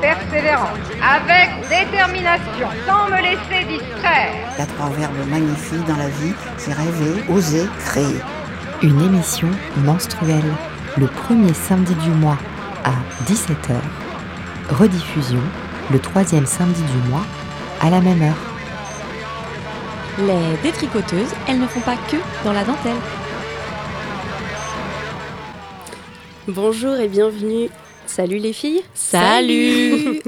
persévérance, avec détermination, sans me laisser distraire. Il y a trois verbes magnifiques dans la vie, c'est rêver, oser, créer. Une émission menstruelle, le premier samedi du mois à 17h. Rediffusion, le troisième samedi du mois à la même heure. Les détricoteuses, elles ne font pas que dans la dentelle. Bonjour et bienvenue. Salut les filles. Salut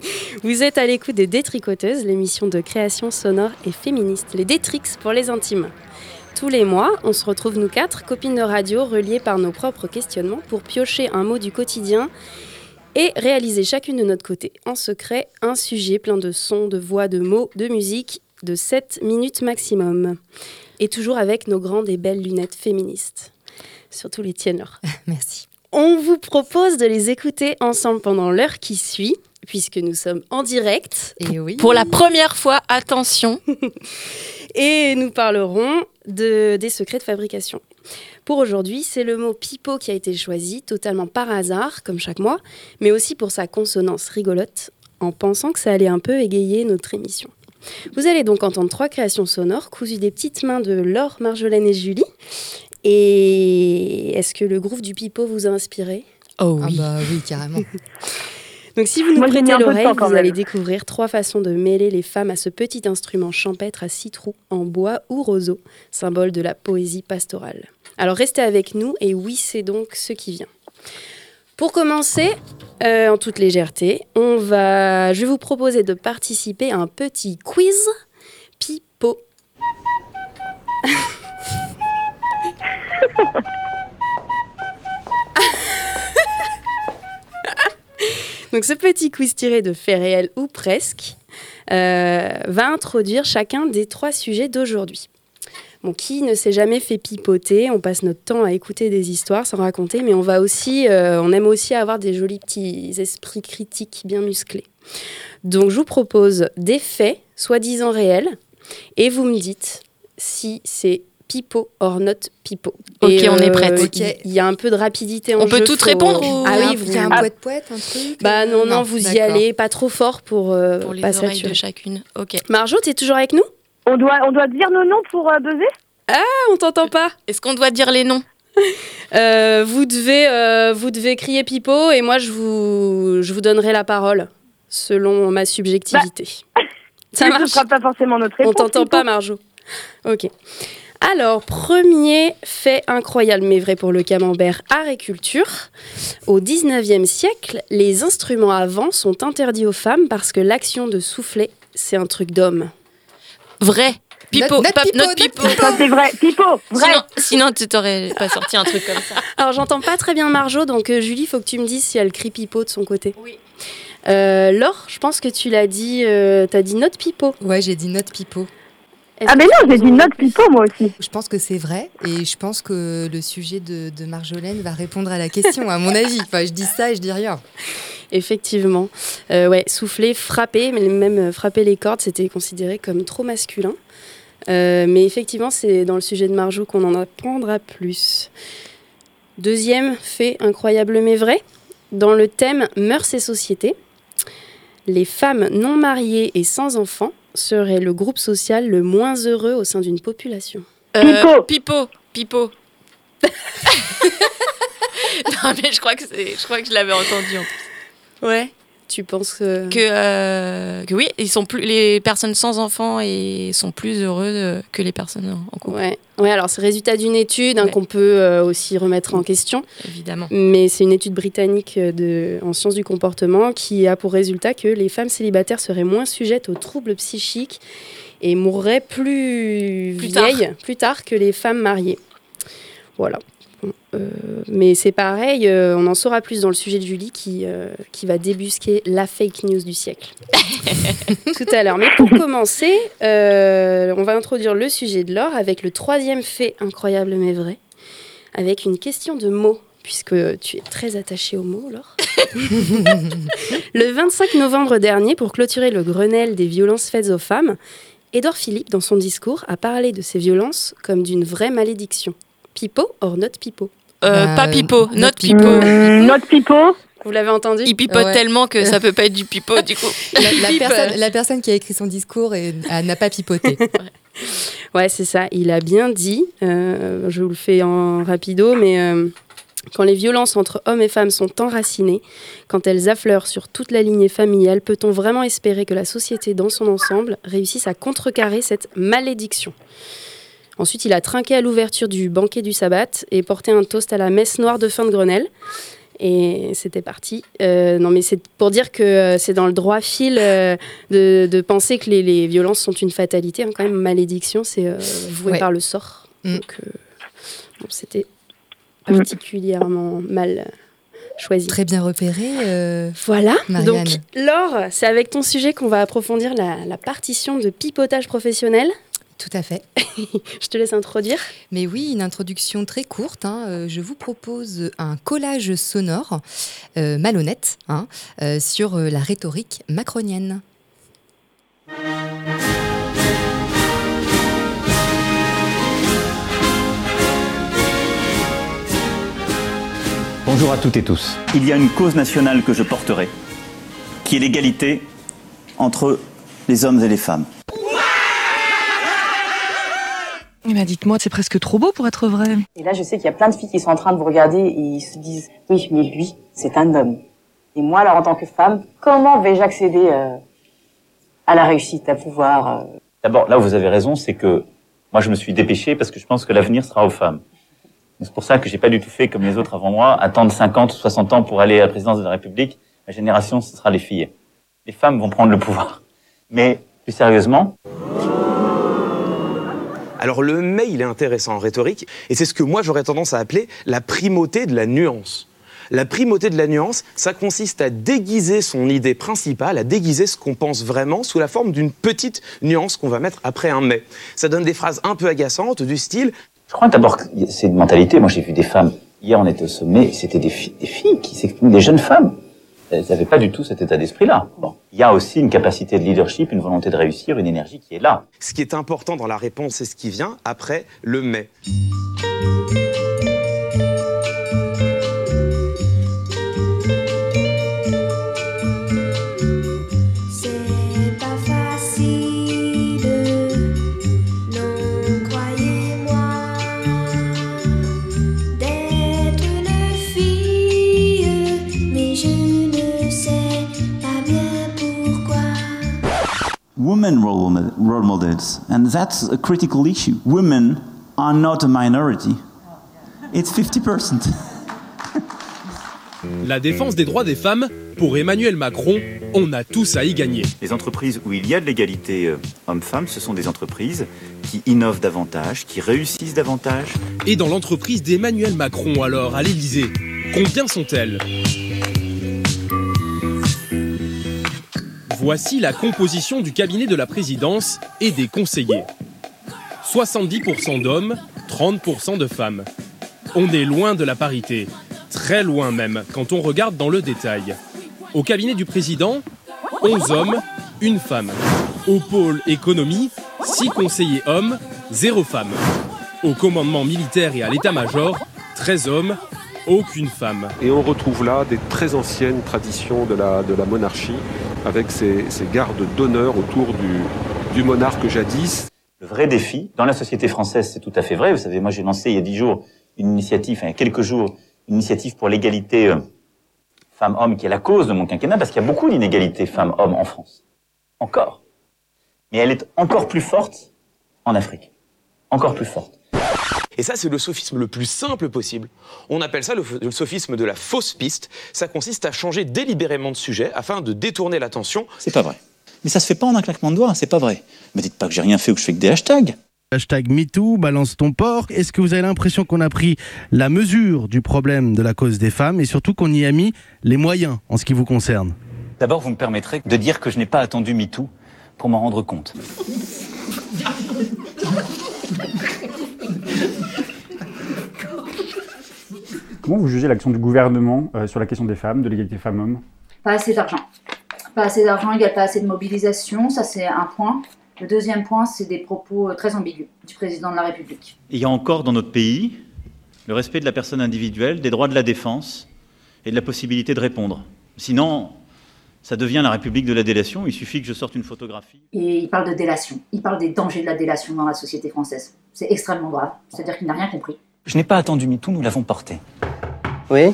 Vous êtes à l'écoute des Détricoteuses, l'émission de création sonore et féministe, les Détrix pour les intimes. Tous les mois, on se retrouve nous quatre, copines de radio, reliées par nos propres questionnements, pour piocher un mot du quotidien et réaliser chacune de notre côté, en secret, un sujet plein de sons, de voix, de mots, de musique, de 7 minutes maximum. Et toujours avec nos grandes et belles lunettes féministes. Surtout les tiennes. Merci. On vous propose de les écouter ensemble pendant l'heure qui suit, puisque nous sommes en direct. Et oui. Pour la première fois, attention Et nous parlerons de, des secrets de fabrication. Pour aujourd'hui, c'est le mot pipeau qui a été choisi, totalement par hasard, comme chaque mois, mais aussi pour sa consonance rigolote, en pensant que ça allait un peu égayer notre émission. Vous allez donc entendre trois créations sonores cousues des petites mains de Laure, Marjolaine et Julie. Et est-ce que le groove du pipeau vous a inspiré? Oh Ah oui bah oui, carrément. Donc si vous nous Moi, prêtez l'oreille, vous allez découvrir trois façons de mêler les femmes à ce petit instrument champêtre à six trous en bois ou roseau, symbole de la poésie pastorale. Alors restez avec nous et oui, c'est donc ce qui vient. Pour commencer, euh, en toute légèreté, on va, je vais vous proposer de participer à un petit quiz pipeau. Donc ce petit quiz tiré de faits réels ou presque euh, va introduire chacun des trois sujets d'aujourd'hui. Bon, qui ne s'est jamais fait pipoter? On passe notre temps à écouter des histoires sans raconter, mais on va aussi, euh, on aime aussi avoir des jolis petits esprits critiques bien musclés. Donc je vous propose des faits, soi-disant réels, et vous me dites si c'est pipo or not pipo. Ok, Et, on est prête. Il y a un peu de rapidité en On peut faut- répondre ou- Ah oui, vous... Il y a un Ah. poète-poète, un truc Bah non, non, vous y allez pas trop fort pour, euh, Pour les pas oreilles saturer. de chacune. Ok. Marjo, t'es toujours avec nous? On doit, on doit dire nos noms pour euh, buzzer? Ah, on t'entend pas. Est-ce qu'on doit dire les noms? Euh, vous, devez, euh, vous devez crier pipeau et moi je vous, je vous donnerai la parole selon ma subjectivité. Ça Mais Ce marche? sera pas forcément notre On réponse. t'entend Pipo. pas, Marjo. Ok. Alors, premier fait incroyable mais vrai pour le camembert art et culture. Au 19e siècle, les instruments à vent sont interdits aux femmes parce que l'action de souffler, c'est un truc d'homme. Vrai Pipo, Notre- pipo, notre pipo. C'est vrai. Pipo, vrai. Sinon, sinon tu t'aurais pas sorti un truc comme ça. Alors, j'entends pas très bien Marjo, donc euh, Julie, faut que tu me dises si elle crie pipeau de son côté. Oui. Euh, Laure, je pense que tu l'as dit, euh, t'as dit notre pipeau. Ouais, j'ai dit notre pipeau. Ah, mais non, j'ai dit notre Pipo, moi aussi. Je pense que c'est vrai et je pense que le sujet de, de Marjolaine va répondre à la question, à mon avis. Enfin, je dis ça et je dis rien. Effectivement. Euh, ouais, souffler, frapper, mais même euh, frapper les cordes, c'était considéré comme trop masculin. Euh, mais effectivement, c'est dans le sujet de Marjou qu'on en apprendra plus. Deuxième fait incroyable mais vrai, dans le thème Mœurs et société, les femmes non mariées et sans enfants seraient le groupe social le moins heureux au sein d'une population? Euh, Pipo Pipo Non mais je crois que je crois que je l'avais entendu. en plus. Ouais. Tu penses que... Que, euh, que oui, ils sont plus, les personnes sans enfants et sont plus heureuses euh, que les personnes en- couple, Ouais. ouais, alors c'est le résultat d'une étude hein, Ouais. qu'on peut euh, aussi remettre en question. évidemment. Mais c'est une étude britannique de, en sciences du comportement qui a pour résultat que les femmes célibataires seraient moins sujettes aux troubles psychiques et mourraient plus, Plus tard. vieilles plus tard que les femmes mariées. Voilà. Euh, mais c'est pareil, euh, on en saura plus dans le sujet de Julie qui, euh, qui va débusquer la fake news du siècle tout à l'heure. Mais pour commencer, on va introduire le sujet de l'or avec le troisième fait incroyable mais vrai, avec une question de mots, puisque tu es très attaché aux mots, Laure. le 25 novembre dernier, pour clôturer le Grenelle des violences faites aux femmes, Édouard Philippe, dans son discours, a parlé de ces violences comme d'une vraie malédiction. Pipo or not pipo Euh, Bah, pas pipeau, notre notre pipeau. Mmh, notre pipeau. Vous l'avez entendu Il pipote Ouais. tellement que ça peut pas être du pipeau du coup. La, personne, la personne qui a écrit son discours euh, n'a pas pipoté. Ouais, c'est ça. Il a bien dit, euh, je vous le fais en rapido, mais euh, quand les violences entre hommes et femmes sont enracinées, quand elles affleurent sur toute la lignée familiale, peut-on vraiment espérer que la société dans son ensemble réussisse à contrecarrer cette malédiction? Ensuite, il a trinqué à l'ouverture du banquet du sabbat et porté un toast à la messe noire de fin de Grenelle. Et c'était parti. Euh, non, mais c'est pour dire que euh, c'est dans le droit fil euh, de, de penser que les, les violences sont une fatalité. hein, quand même, malédiction, c'est euh, voué Ouais. par le sort. Mm. Donc, bon, c'était particulièrement mal choisi. Très bien repéré. euh, Voilà. Marianne. Donc, Laure, c'est avec ton sujet qu'on va approfondir la, la partition de pipotage professionnel. Tout à fait. Je te laisse introduire. Mais oui, une introduction très courte. hein. Euh, Je vous propose un collage sonore euh, malhonnête hein, euh, sur la rhétorique macronienne. Bonjour à toutes et tous. Il y a une cause nationale que je porterai, qui est l'égalité entre les hommes et les femmes. Ben, dites-moi, c'est presque trop beau pour être vrai. Et là, je sais qu'il y a plein de filles qui sont en train de vous regarder et ils se disent oui, mais lui, c'est un homme. Et moi, alors en tant que femme, comment vais-je accéder euh, à la réussite, à pouvoir euh, D'abord, là où vous avez raison, c'est que moi je me suis dépêché parce que je pense que l'avenir sera aux femmes. C'est pour ça que j'ai pas du tout fait comme les autres avant moi, attendre 50 ou 60 ans pour aller à la présidence de la République. Ma génération, ce sera les filles. Les femmes vont prendre le pouvoir. Mais plus sérieusement, Alors le mais, il est intéressant en rhétorique, et c'est ce que moi j'aurais tendance à appeler la primauté de la nuance. La primauté de la nuance, ça consiste à déguiser son idée principale, à déguiser ce qu'on pense vraiment sous la forme d'une petite nuance qu'on va mettre après un mais. Ça donne des phrases un peu agaçantes du style je crois d'abord que c'est une mentalité. Moi, j'ai vu des femmes. Hier, on était au sommet. C'était des, des filles qui s'expriment, des jeunes femmes. Elles n'avaient pas du tout cet état d'esprit-là. Il y a aussi une capacité de leadership, une volonté de réussir, une énergie qui est là. ce qui est important dans la réponse, c'est ce qui vient après le mais. Women role, mod- role models, and that's a critical issue. Women are not a minority. It's 50%. La défense des droits des femmes, pour Emmanuel Macron, on a tous à y gagner. Les entreprises où il y a de l'égalité euh, homme-femme, ce sont des entreprises qui innovent davantage, qui réussissent davantage. Et dans l'entreprise d'Emmanuel Macron, alors, à l'Élysée, combien sont-elles? Voici la composition du cabinet de la présidence et des conseillers. 70% d'hommes, 30% de femmes. On est loin de la parité, très loin même, quand on regarde dans le détail. Au cabinet du président, 11 hommes, une femme. Au pôle économie, 6 conseillers hommes, 0 femme. Au commandement militaire et à l'état-major, 13 hommes, aucune femme. Et on retrouve là des très anciennes traditions de la monarchie, avec ces, ces gardes d'honneur autour du, du monarque jadis. Le vrai défi, dans la société française, c'est tout à fait vrai. Vous savez, moi j'ai lancé il y a dix jours une initiative, enfin, il y a quelques jours, une initiative pour l'égalité euh, femmes-hommes qui est la cause de mon quinquennat, parce qu'il y a beaucoup d'inégalités femmes-hommes en France. Encore. Mais elle est encore plus forte en Afrique. Encore plus forte. Et ça, c'est le sophisme le plus simple possible. On appelle ça le, sophisme de la fausse piste. Ça consiste à changer délibérément de sujet afin de détourner l'attention. C'est pas vrai. Mais ça se fait pas en un claquement de doigts, c'est pas vrai. Me dites pas que j'ai rien fait ou que je fais que des hashtags. Hashtag MeToo, balance ton porc. Est-ce que vous avez l'impression qu'on a pris la mesure du problème de la cause des femmes et surtout qu'on y a mis les moyens en ce qui vous concerne? D'abord, vous me permettrez de dire que je n'ai pas attendu MeToo pour m'en rendre compte. Comment vous jugez l'action du gouvernement euh, sur la question des femmes, de l'égalité femmes-hommes? Pas assez d'argent. Pas assez d'argent égale pas assez de mobilisation, ça c'est un point. Le deuxième point, c'est des propos euh, très ambigus du président de la République. Il y a encore dans notre pays le respect de la personne individuelle, des droits de la défense et de la possibilité de répondre. Sinon, ça devient la République de la délation. Il suffit que je sorte une photographie. Et il parle de délation. Il parle des dangers de la délation dans la société française. C'est extrêmement grave. C'est-à-dire qu'il n'a rien compris. Je n'ai pas attendu MeToo, nous l'avons porté. Oui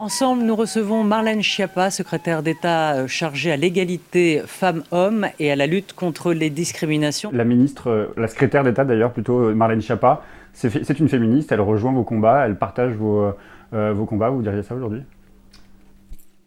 Ensemble, nous recevons Marlène Schiappa, secrétaire d'État euh, chargée à l'égalité femmes-hommes et à la lutte contre les discriminations. La ministre, euh, la secrétaire d'État d'ailleurs, plutôt euh, Marlène Schiappa, c'est une féministe, elle rejoint vos combats, elle partage vos, euh, vos combats, vous diriez ça aujourd'hui?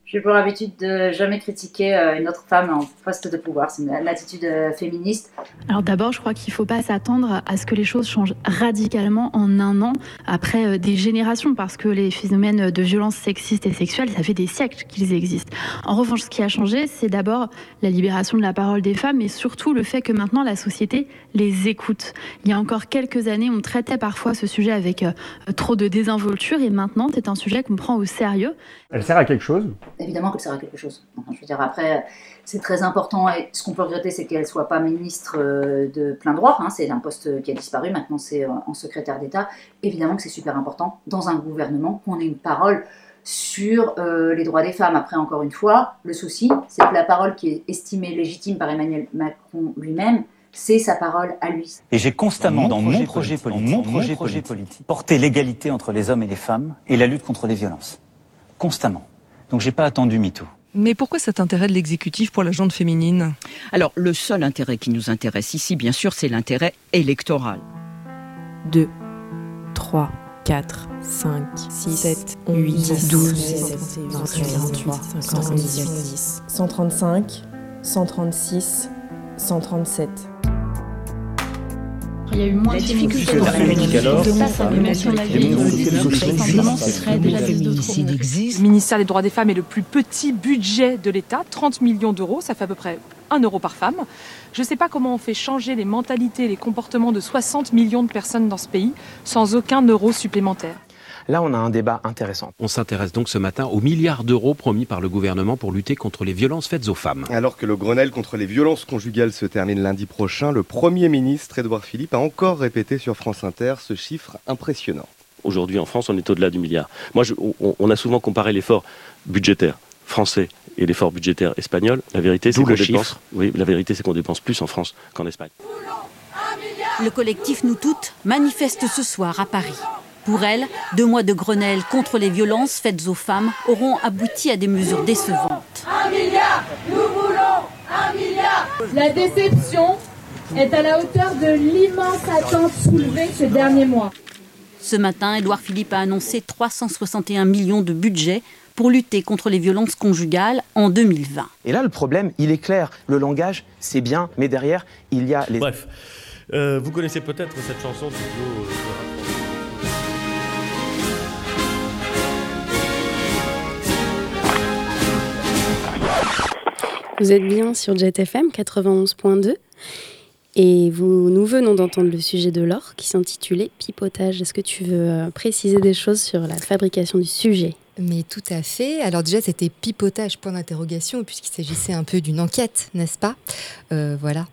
J'ai pour habitude de jamais critiquer euh, une autre femme en poste de pouvoir. C'est une, une attitude euh, féministe. Alors d'abord, je crois qu'il ne faut pas s'attendre à ce que les choses changent radicalement en un an, après euh, des générations, parce que les phénomènes de violence sexistes et sexuelles, ça fait des siècles qu'ils existent. En revanche, ce qui a changé, c'est d'abord la libération de la parole des femmes, et surtout le fait que maintenant la société les écoute. Il y a encore quelques années, on traitait parfois ce sujet avec trop de désinvolture, et maintenant, c'est un sujet qu'on prend au sérieux. Elle sert à quelque chose? Évidemment que ça sert à quelque chose. Enfin, je veux dire, après, c'est très important. Et ce qu'on peut regretter, c'est qu'elle ne soit pas ministre euh, de plein droit. hein. C'est un poste qui a disparu. Maintenant, c'est euh, en secrétaire d'État. Évidemment que c'est super important dans un gouvernement qu'on ait une parole sur euh, les droits des femmes. Après, encore une fois, le souci, c'est que la parole qui est estimée légitime par Emmanuel Macron lui-même, c'est sa parole à lui. Et j'ai constamment, Dans mon projet politique, porter l'égalité entre les hommes et les femmes et la lutte contre les violences. Constamment. Donc j'ai pas attendu MeToo. Mais pourquoi cet intérêt de l'exécutif pour la jante féminine Alors, le seul intérêt qui nous intéresse ici, bien sûr, c'est l'intérêt électoral. 2, 3, 4, 5, 6, 7, 8, 10, 12, 17, 28, 28, 178, 135, 136, 137. Il y a eu moins de difficulté dans la. Le ministère des droits des femmes est le plus petit budget de l'État, 30 millions d'euros, ça fait à peu près 1 euro par femme. Je ne sais pas comment on fait changer les mentalités, les comportements de 60 millions de personnes dans ce pays sans aucun euro supplémentaire. Là, on a un débat intéressant. On s'intéresse donc ce matin aux milliards d'euros promis par le gouvernement pour lutter contre les violences faites aux femmes. Alors que le Grenelle contre les violences conjugales se termine lundi prochain, le Premier ministre Édouard Philippe a encore répété sur France Inter ce chiffre impressionnant. Aujourd'hui, en France, on est au-delà du milliard. Moi, je- on, on a souvent comparé l'effort budgétaire français et l'effort budgétaire espagnol. La vérité, c'est qu'on le dépense. Oui, la vérité, c'est qu'on dépense plus en France qu'en Espagne. Le collectif Nous Toutes manifeste ce soir à Paris. Pour elle, deux mois de Grenelle contre les violences faites aux femmes auront abouti à des mesures décevantes. Un milliard Nous voulons un milliard La déception est à la hauteur de l'immense attente soulevée ces derniers mois. Ce matin, Édouard Philippe a annoncé 361 millions de budget pour lutter contre les violences conjugales en 2020. Et là, le problème, il est clair. Le langage, c'est bien, mais derrière, il y a les... Bref, euh, vous connaissez peut-être cette chanson du duo, Vous êtes bien sur JetFM 91.2 et vous, nous venons d'entendre le sujet de l'or qui s'intitulait Pipotage. Est-ce que tu veux euh, préciser des choses sur la fabrication du sujet? Mais tout à fait. Alors déjà, c'était pipotage, point d'interrogation, puisqu'il s'agissait un peu d'une enquête, n'est-ce pas? Euh, Voilà.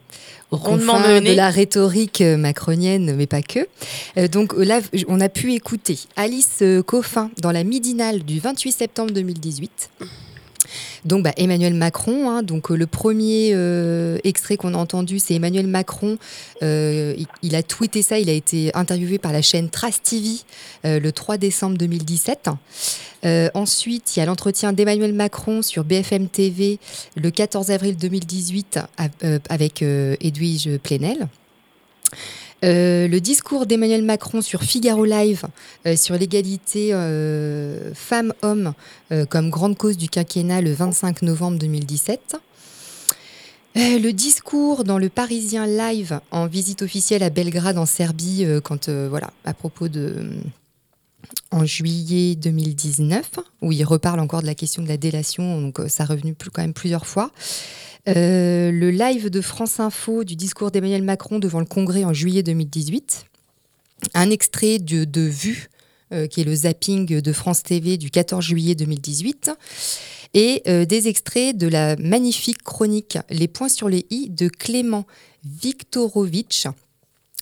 Confins menée. de la rhétorique euh, macronienne, mais pas que. Euh, donc là, on a pu écouter Alice Coffin dans la midinale du 28 septembre 2018. Donc bah, Emmanuel Macron, hein, donc euh, le premier euh, extrait qu'on a entendu, c'est Emmanuel Macron. Euh, il, a tweeté ça, il a été interviewé par la chaîne Trace TV le 3 décembre 2017. Euh, ensuite, il y a l'entretien d'Emmanuel Macron sur BFM TV le 14 avril 2018 à- euh, avec Edwige Plenel. Euh, le discours d'Emmanuel Macron sur Figaro Live euh, sur l'égalité euh, femmes-hommes comme grande cause du quinquennat le 25 novembre 2017. Euh, le discours dans le Parisien Live en visite officielle à Belgrade en Serbie, quand voilà, à propos de en juillet 2019, où il reparle encore de la question de la délation, donc euh, ça a revenu plus, quand même plusieurs fois. Euh, le live de France Info du discours d'Emmanuel Macron devant le Congrès en juillet 2018. Un extrait de, Vue, euh, qui est le zapping de France TV du 14 juillet 2018. Et des extraits de la magnifique chronique Les points sur les i de Clément Viktorovitch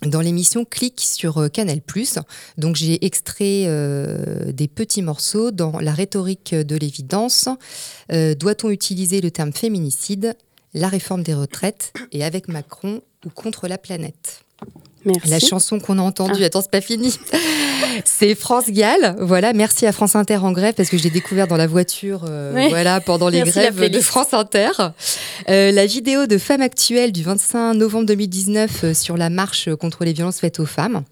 dans l'émission Clic sur euh, Canal+. Donc j'ai extrait euh, des petits morceaux dans la rhétorique de l'évidence. Euh, Doit-on utiliser le terme féminicide, la réforme des retraites et avec Macron ou contre la planète? Merci. La chanson qu'on a entendue, Ah. attends, c'est pas fini. c'est France Gall. Voilà, merci à France Inter en grève parce que je l'ai découvert dans la voiture euh, Oui. voilà, pendant les Merci, grèves de. France Inter. Euh, la vidéo de Femmes Actuelles du 25 novembre 2019 euh, sur la marche contre les violences faites aux femmes.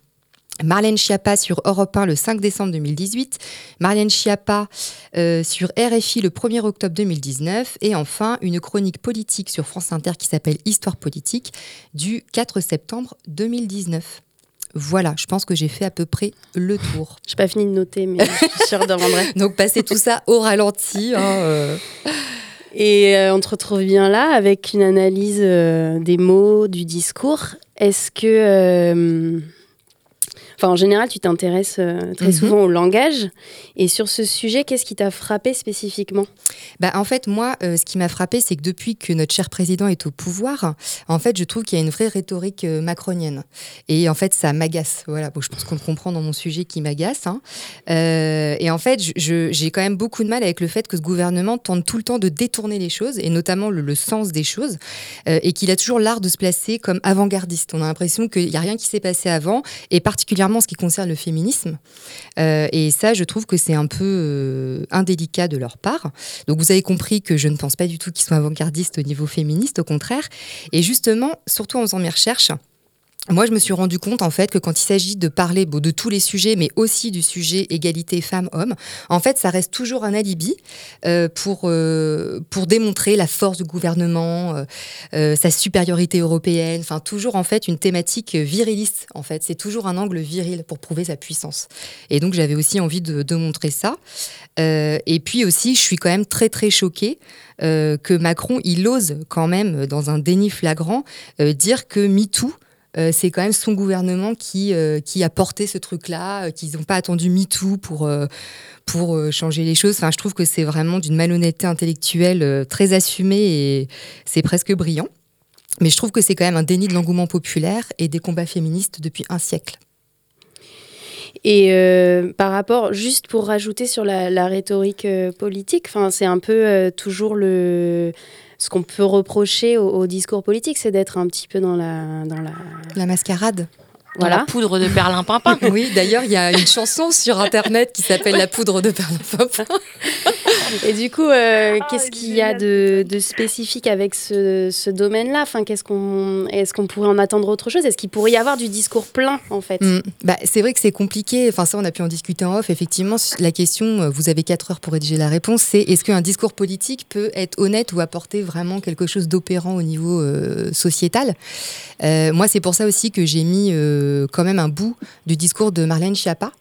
Marlène Schiappa sur Europe 1 le 5 décembre 2018, Marlène Schiappa euh, sur RFI le 1er octobre 2019 et enfin une chronique politique sur France Inter qui s'appelle Histoire politique du 4 septembre 2019. Voilà, je pense que j'ai fait à peu près le tour. J'ai pas fini de noter, mais je suis sûre de rendre. Donc passez tout ça au ralenti. hein, euh. Et euh, on te retrouve bien là avec une analyse des mots, du discours. Est-ce que. Enfin, en général, tu t'intéresses euh, très Mhm. souvent au langage. Et sur ce sujet, qu'est-ce qui t'a frappé spécifiquement? Bah, en fait, moi, euh, ce qui m'a frappé, c'est que depuis que notre cher président est au pouvoir, en fait, je trouve qu'il y a une vraie rhétorique euh, macronienne. Et en fait, ça m'agace. Voilà, bon, je pense qu'on comprend dans mon sujet qui m'agace. hein. Et en fait, j'ai quand même beaucoup de mal avec le fait que ce gouvernement tente tout le temps de détourner les choses, et notamment le, le sens des choses, et qu'il a toujours l'art de se placer comme avant-gardiste. On a l'impression qu'il n'y a rien qui s'est passé avant, et particulièrement en ce qui concerne le féminisme. Euh, et ça, je trouve que c'est un peu euh, indélicat de leur part. Donc vous avez compris que je ne pense pas du tout qu'ils soient avant-gardistes au niveau féministe, au contraire. Et justement, surtout en faisant mes recherches, moi, je me suis rendu compte en fait que quand il s'agit de parler de tous les sujets, mais aussi du sujet égalité femmes-hommes, en fait, ça reste toujours un alibi euh, pour, euh, pour démontrer la force du gouvernement, euh, sa supériorité européenne, enfin toujours en fait une thématique viriliste. En fait, c'est toujours un angle viril pour prouver sa puissance. Et donc, j'avais aussi envie de, de montrer ça. Et puis aussi, je suis quand même très très choquée que Macron, il ose quand même, dans un déni flagrant, dire que MeToo, euh, c'est quand même son gouvernement qui, euh, qui a porté ce truc-là, euh, qu'ils n'ont pas attendu MeToo pour, pour changer les choses. Enfin, je trouve que c'est vraiment d'une malhonnêteté intellectuelle très assumée et c'est presque brillant. Mais je trouve que c'est quand même un déni de l'engouement populaire et des combats féministes depuis un siècle. Et par rapport, juste pour rajouter sur la, rhétorique politique, c'est un peu toujours le ce qu'on peut reprocher au, au discours politique, c'est d'être un petit peu dans la dans la La mascarade. Voilà. La poudre de perlimpinpin. Oui, d'ailleurs, il y a une chanson sur Internet qui s'appelle La poudre de perlimpinpin. Et du coup, euh, qu'est-ce qu'il y a de, de spécifique avec ce, ce domaine-là enfin, qu'est-ce qu'on, Est-ce qu'on pourrait en attendre autre chose Est-ce qu'il pourrait y avoir du discours plein, en fait Mm. Bah, c'est vrai que c'est compliqué. Enfin, ça, on a pu en discuter en off. Effectivement, la question, euh, vous avez 4 heures pour rédiger la réponse, c'est est-ce qu'un discours politique peut être honnête ou apporter vraiment quelque chose d'opérant au niveau euh, sociétal? Euh, Moi, c'est pour ça aussi que j'ai mis euh, quand même un bout du discours de Marlène Schiappa.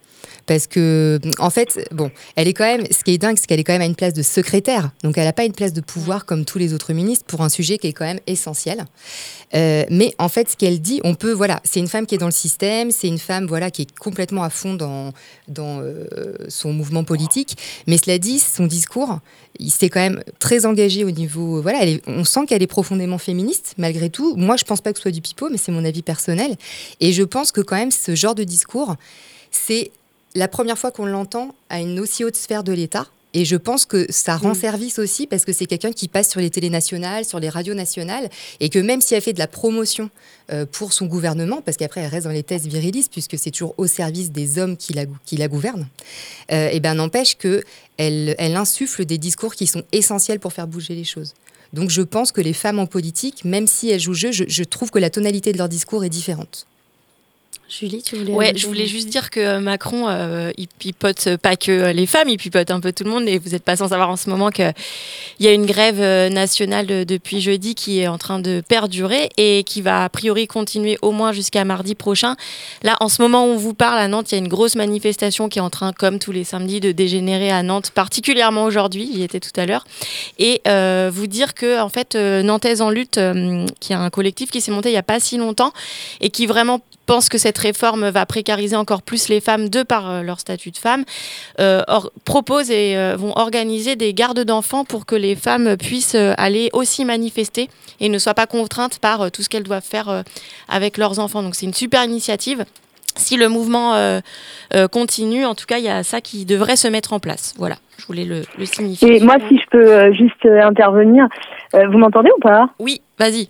Parce que, en fait, bon, elle est quand même, ce qui est dingue, c'est qu'elle est quand même à une place de secrétaire. Donc, elle n'a pas une place de pouvoir comme tous les autres ministres pour un sujet qui est quand même essentiel. Euh, mais en fait, ce qu'elle dit, on peut, voilà, c'est une femme qui est dans le système, c'est une femme, voilà, qui est complètement à fond dans, euh, son mouvement politique. Mais cela dit, son discours, il s'est quand même très engagé au niveau, voilà, on sent qu'elle est profondément féministe, malgré tout. Moi, je pense pas que ce soit du pipeau, mais c'est mon avis personnel. Et je pense que quand même, ce genre de discours, c'est la première fois qu'on l'entend à une aussi haute sphère de l'État. Et je pense que ça rend service aussi parce que c'est quelqu'un qui passe sur les télés nationales, sur les radios nationales, et que même si elle fait de la promotion euh, pour son gouvernement, parce qu'après elle reste dans les thèses virilistes, puisque c'est toujours au service des hommes qui la, gou- qui la gouvernent, euh, et ben n'empêche que elle, elle insuffle des discours qui sont essentiels pour faire bouger les choses. Donc je pense que les femmes en politique, même si elles jouent jeu, je, je trouve que la tonalité de leur discours est différente. Julie, tu voulais Ouais, je voulais juste dire que euh, Macron, euh, il pipote pas que euh, les femmes, il pipote un peu tout le monde. Et vous n'êtes pas sans savoir en ce moment qu'il y a une grève nationale de- depuis jeudi qui est en train de perdurer et qui va a priori continuer au moins jusqu'à mardi prochain. Là, en ce moment où on vous parle, à Nantes, il y a une grosse manifestation qui est en train, comme tous les samedis, de dégénérer à Nantes, particulièrement aujourd'hui, j'y étais tout à l'heure. Et euh, vous dire que, en fait, Nantaise en lutte, euh, qui est un collectif qui s'est monté il n'y a pas si longtemps et qui vraiment pense que cette réforme va précariser encore plus les femmes de par euh, leur statut de femme, euh, or- proposent et euh, vont organiser des gardes d'enfants pour que les femmes puissent aller aussi manifester et ne soient pas contraintes par tout ce qu'elles doivent faire avec leurs enfants. Donc c'est une super initiative. Si le mouvement continue, en tout cas, il y a ça qui devrait se mettre en place. Voilà, je voulais le, le signifier. Et moi, si je peux juste intervenir, vous m'entendez ou pas? Oui, vas-y.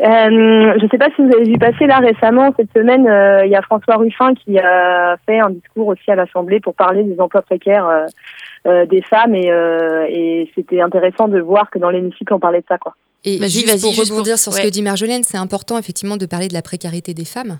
Euh, je ne sais pas si vous avez vu passer là récemment, cette semaine, euh, il y a François Ruffin qui a fait un discours aussi à l'Assemblée pour parler des emplois précaires euh, des femmes et, et c'était intéressant de voir que dans l'hémicycle on parlait de ça. quoi. Et Vas-y, juste vas-y, pour juste rebondir pour- sur ce ouais. que dit Marjolaine, c'est important effectivement de parler de la précarité des femmes,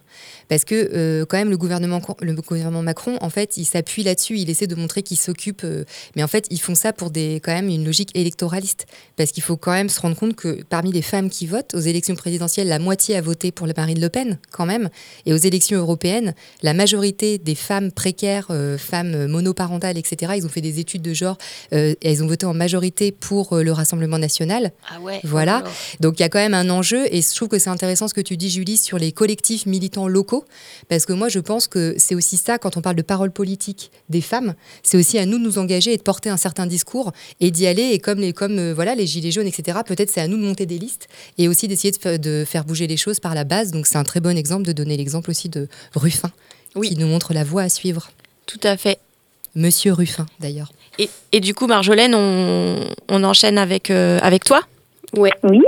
parce que euh, quand même le gouvernement, le gouvernement Macron, en fait, il s'appuie là-dessus, il essaie de montrer qu'il s'occupe, euh, mais en fait, ils font ça pour des quand même une logique électoraliste, parce qu'il faut quand même se rendre compte que parmi les femmes qui votent aux élections présidentielles, la moitié a voté pour le Marine Le Pen, quand même, et aux élections européennes, la majorité des femmes précaires, euh, femmes monoparentales, etc., ils ont fait des études de genre, elles ont voté en majorité pour le Rassemblement national. Ah ouais. Voilà. Donc il y a quand même un enjeu et je trouve que c'est intéressant ce que tu dis Julie sur les collectifs militants locaux parce que moi je pense que c'est aussi ça quand on parle de parole politique des femmes, c'est aussi à nous de nous engager et de porter un certain discours et d'y aller et comme les comme euh, voilà les gilets jaunes etc. Peut-être c'est à nous de monter des listes et aussi d'essayer de, fa- de faire bouger les choses par la base. Donc c'est un très bon exemple de donner l'exemple aussi de Ruffin qui nous montre la voie à suivre. Tout à fait. Monsieur Ruffin d'ailleurs. Et, et du coup, Marjolaine, on, on enchaîne avec, euh, avec toi? Ouais. Oui.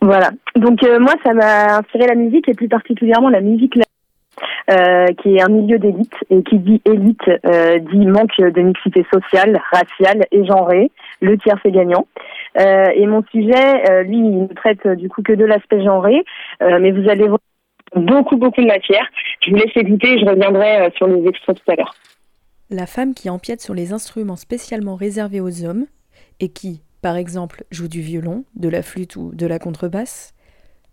Voilà. Donc euh, moi, ça m'a inspiré la musique et plus particulièrement la musique latine, euh, qui est un milieu d'élite et qui dit élite euh, dit manque de mixité sociale, raciale et genrée. Le tiers c'est gagnant. Euh, et mon sujet, euh, lui, il ne traite du coup que de l'aspect genré, euh, mais vous allez voir beaucoup beaucoup de matière. Je vous laisse écouter et je reviendrai euh, sur les extraits tout à l'heure. La femme qui empiète sur les instruments spécialement réservés aux hommes et qui, par exemple, joue du violon, de la flûte ou de la contrebasse,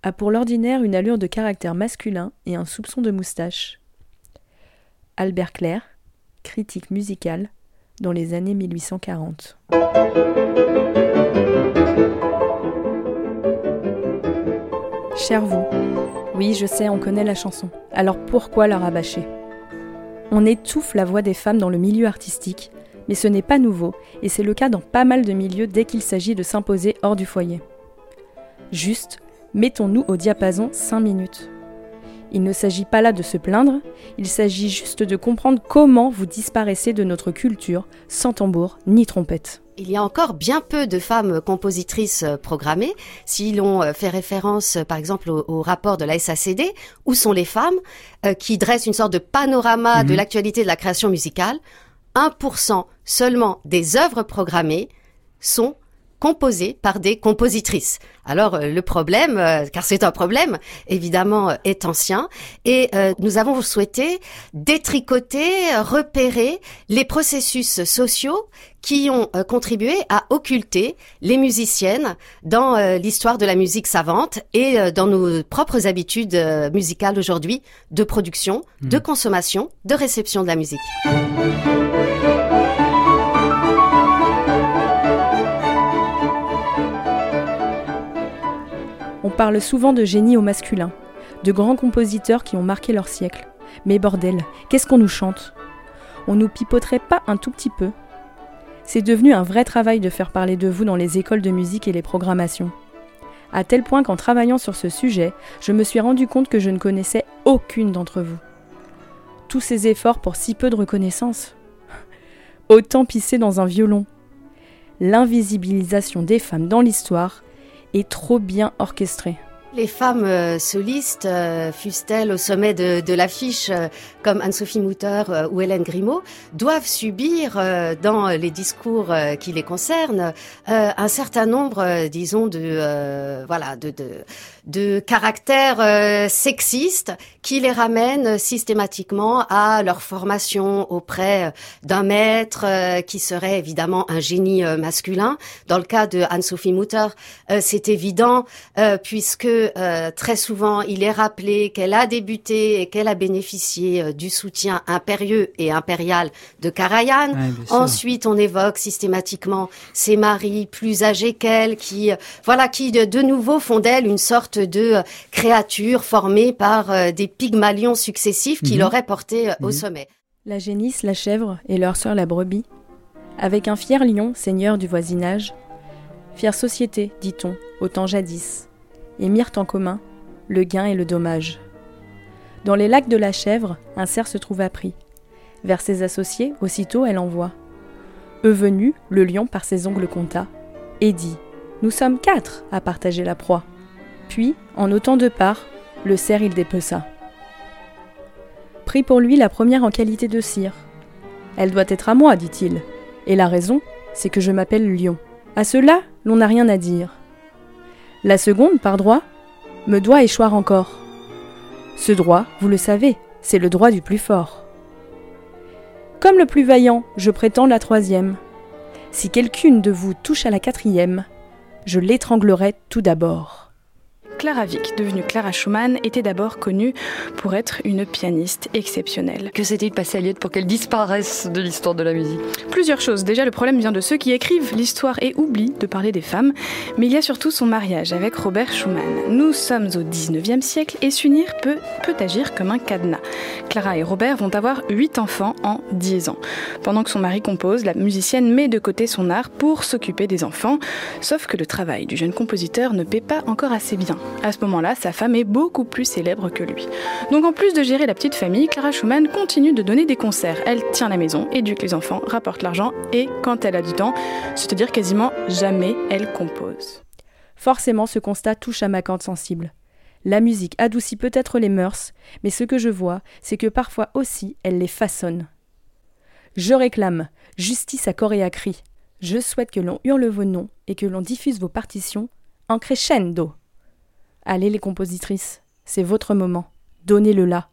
a pour l'ordinaire une allure de caractère masculin et un soupçon de moustache. Albert Clair, critique musicale, dans les années 1840. Cher vous, oui, je sais, on connaît la chanson. Alors pourquoi la rabâcher? On étouffe la voix des femmes dans le milieu artistique, mais ce n'est pas nouveau, et c'est le cas dans pas mal de milieux dès qu'il s'agit de s'imposer hors du foyer. Juste, mettons-nous au diapason 5 minutes. Il ne s'agit pas là de se plaindre, il s'agit juste de comprendre comment vous disparaissez de notre culture sans tambour ni trompette. Il y a encore bien peu de femmes compositrices programmées. Si l'on euh, fait référence, par exemple, au, au rapport de la SACD, où sont les femmes euh, qui dressent une sorte de panorama de Mhm. l'actualité de la création musicale 1% seulement des œuvres programmées sont composées par des compositrices. Alors euh, le problème, euh, car c'est un problème, évidemment, euh, est ancien, et euh, nous avons souhaité détricoter, repérer les processus sociaux qui ont contribué à occulter les musiciennes dans l'histoire de la musique savante et dans nos propres habitudes musicales aujourd'hui de production, de consommation, de réception de la musique. Parle souvent de génie au masculin, de grands compositeurs qui ont marqué leur siècle. Mais bordel, qu'est-ce qu'on nous chante? On nous pipoterait pas un tout petit peu? C'est devenu un vrai travail de faire parler de vous dans les écoles de musique et les programmations. À tel point qu'en travaillant sur ce sujet, je me suis rendu compte que je ne connaissais aucune d'entre vous. Tous ces efforts pour si peu de reconnaissance. Autant pisser dans un violon. L'invisibilisation des femmes dans l'histoire est trop bien orchestrée. Les femmes euh, solistes, euh, fussent-elles au sommet de, de l'affiche, euh, comme Anne-Sophie Mutter euh, ou Hélène Grimaud, doivent subir dans les discours qui les concernent un certain nombre, disons, de voilà, de, de, de caractères euh, sexistes qui les ramènent systématiquement à leur formation auprès d'un maître euh, qui serait évidemment un génie euh, masculin. Dans le cas de Anne-Sophie Mutter, euh, c'est évident euh, puisque euh, très souvent il est rappelé qu'elle a débuté et qu'elle a bénéficié euh, du soutien impérieux et impérial de Karajan. Ouais. Ensuite, on évoque systématiquement ses maris plus âgés qu'elle, qui euh, voilà, qui de, de nouveau font d'elle une sorte de euh, créature formée par euh, des pygmalions successifs qui Mhm. l'auraient portée euh, au Mhm. sommet. La génisse, la chèvre et leur sœur la brebis, avec un fier lion, seigneur du voisinage, fière société, dit-on, au temps jadis, et mirent en commun le gain et le dommage. Dans les lacs de la chèvre, un cerf se trouva pris. Vers ses associés, aussitôt elle envoie. Eux venus, le lion par ses ongles compta, et dit Nous sommes quatre à partager la proie. Puis, en autant de parts, le cerf il dépeça. Prit pour lui la première en qualité de cire. Elle doit être à moi, dit-il. Et la raison, c'est que je m'appelle Lion. À cela, l'on n'a rien à dire. La seconde, par droit, me doit échoir encore. Ce droit, vous le savez, c'est le droit du plus fort. Comme le plus vaillant, je prétends la troisième. Si quelqu'une de vous touche à la quatrième, je l'étranglerai tout d'abord. Clara Wieck, devenue Clara Schumann, était d'abord connue pour être une pianiste exceptionnelle. Que s'est-il passé à Liette pour qu'elle disparaisse de l'histoire de la musique? Plusieurs choses. Déjà, le problème vient de ceux qui écrivent l'histoire et oublient de parler des femmes, mais il y a surtout son mariage avec Robert Schumann. Nous sommes au 19e siècle et s'unir peut, peut agir comme un cadenas. Clara et Robert vont avoir 8 enfants en 10 ans. Pendant que son mari compose, la musicienne met de côté son art pour s'occuper des enfants, sauf que le travail du jeune compositeur ne paie pas encore assez bien. À ce moment-là, sa femme est beaucoup plus célèbre que lui. Donc en plus de gérer la petite famille, Clara Schumann continue de donner des concerts. Elle tient la maison, éduque les enfants, rapporte l'argent et quand elle a du temps, c'est-à-dire quasiment jamais, elle compose. Forcément, ce constat touche à ma corde sensible. La musique adoucit peut-être les mœurs, mais ce que je vois, c'est que parfois aussi elle les façonne. Je réclame justice à corps à cri. Je souhaite que l'on hurle vos noms et que l'on diffuse vos partitions en crescendo. Allez les compositrices, c'est votre moment. Donnez-le là.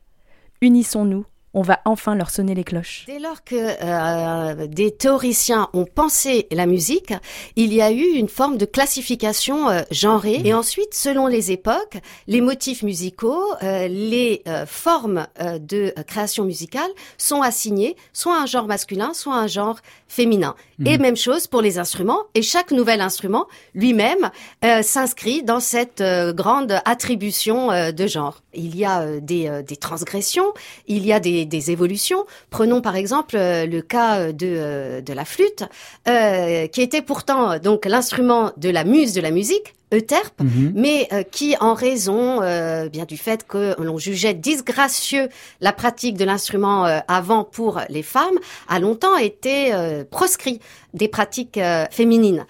Unissons-nous, on va enfin leur sonner les cloches. Dès lors que euh, des théoriciens ont pensé la musique, il y a eu une forme de classification euh, genrée. Et ensuite, selon les époques, les motifs musicaux, euh, les euh, formes euh, de création musicale sont assignés soit à un genre masculin, soit à un genre féminin. Mhm. Et même chose pour les instruments. Et chaque nouvel instrument lui-même euh, s'inscrit dans cette euh, grande attribution euh, de genre. Il y a euh, des, euh, des transgressions, il y a des, des évolutions. Prenons par exemple euh, le cas euh, de, euh, de la flûte, euh, qui était pourtant donc l'instrument de la muse de la musique, Euterpe, Mhm. mais euh, qui, en raison euh, bien du fait que l'on jugeait disgracieux la pratique de l'instrument euh, avant pour les femmes, a longtemps été euh, proscrit des pratiques euh, féminines.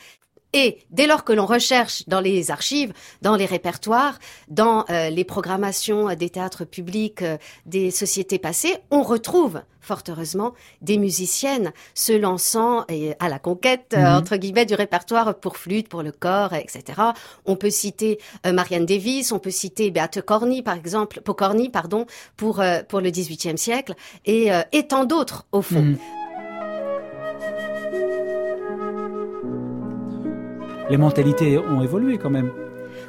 Et dès lors que l'on recherche dans les archives, dans les répertoires, dans euh, les programmations des théâtres publics euh, des sociétés passées, on retrouve fort heureusement des musiciennes se lançant euh, à la conquête euh, Mhm. entre guillemets du répertoire pour flûte, pour le corps, etc. On peut citer euh, Marianne Davis, on peut citer Beate Corny par exemple, Pocorny pardon pour euh, pour le XVIIIe siècle et, euh, et tant d'autres au fond. Mhm. Les mentalités ont évolué quand même.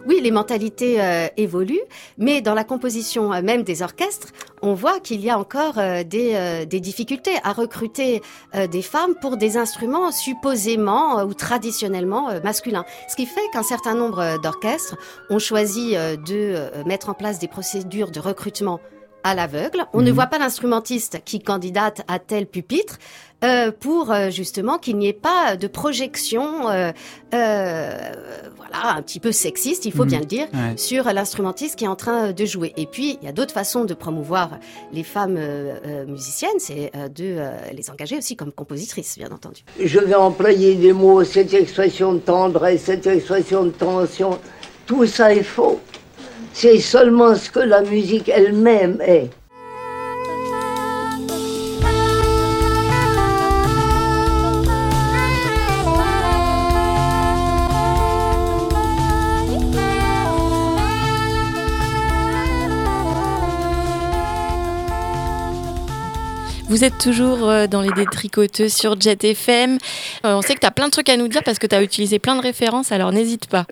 Oui, les mentalités euh, évoluent, mais dans la composition euh, même des orchestres, on voit qu'il y a encore euh, des, des difficultés à recruter des femmes pour des instruments supposément ou traditionnellement masculins. Ce qui fait qu'un certain nombre d'orchestres ont choisi de mettre en place des procédures de recrutement à l'aveugle. On ne Mhm. voit pas l'instrumentiste qui candidate à tel pupitre euh, pour euh, justement qu'il n'y ait pas de projection, euh, euh, voilà, un petit peu sexiste, il faut Mhm. bien le dire, Ouais. sur l'instrumentiste qui est en train de jouer. Et puis, il y a d'autres façons de promouvoir les femmes musiciennes, c'est euh, de euh, les engager aussi comme compositrices, bien entendu. Je vais employer des mots, cette expression de tendresse, cette expression de tension, tout ça est faux. c'est seulement ce que la musique elle-même est. Vous êtes toujours euh, dans les détricoteuses sur Jet FM. Euh, on sait que tu as plein de trucs à nous dire parce que tu as utilisé plein de références, alors n'hésite pas.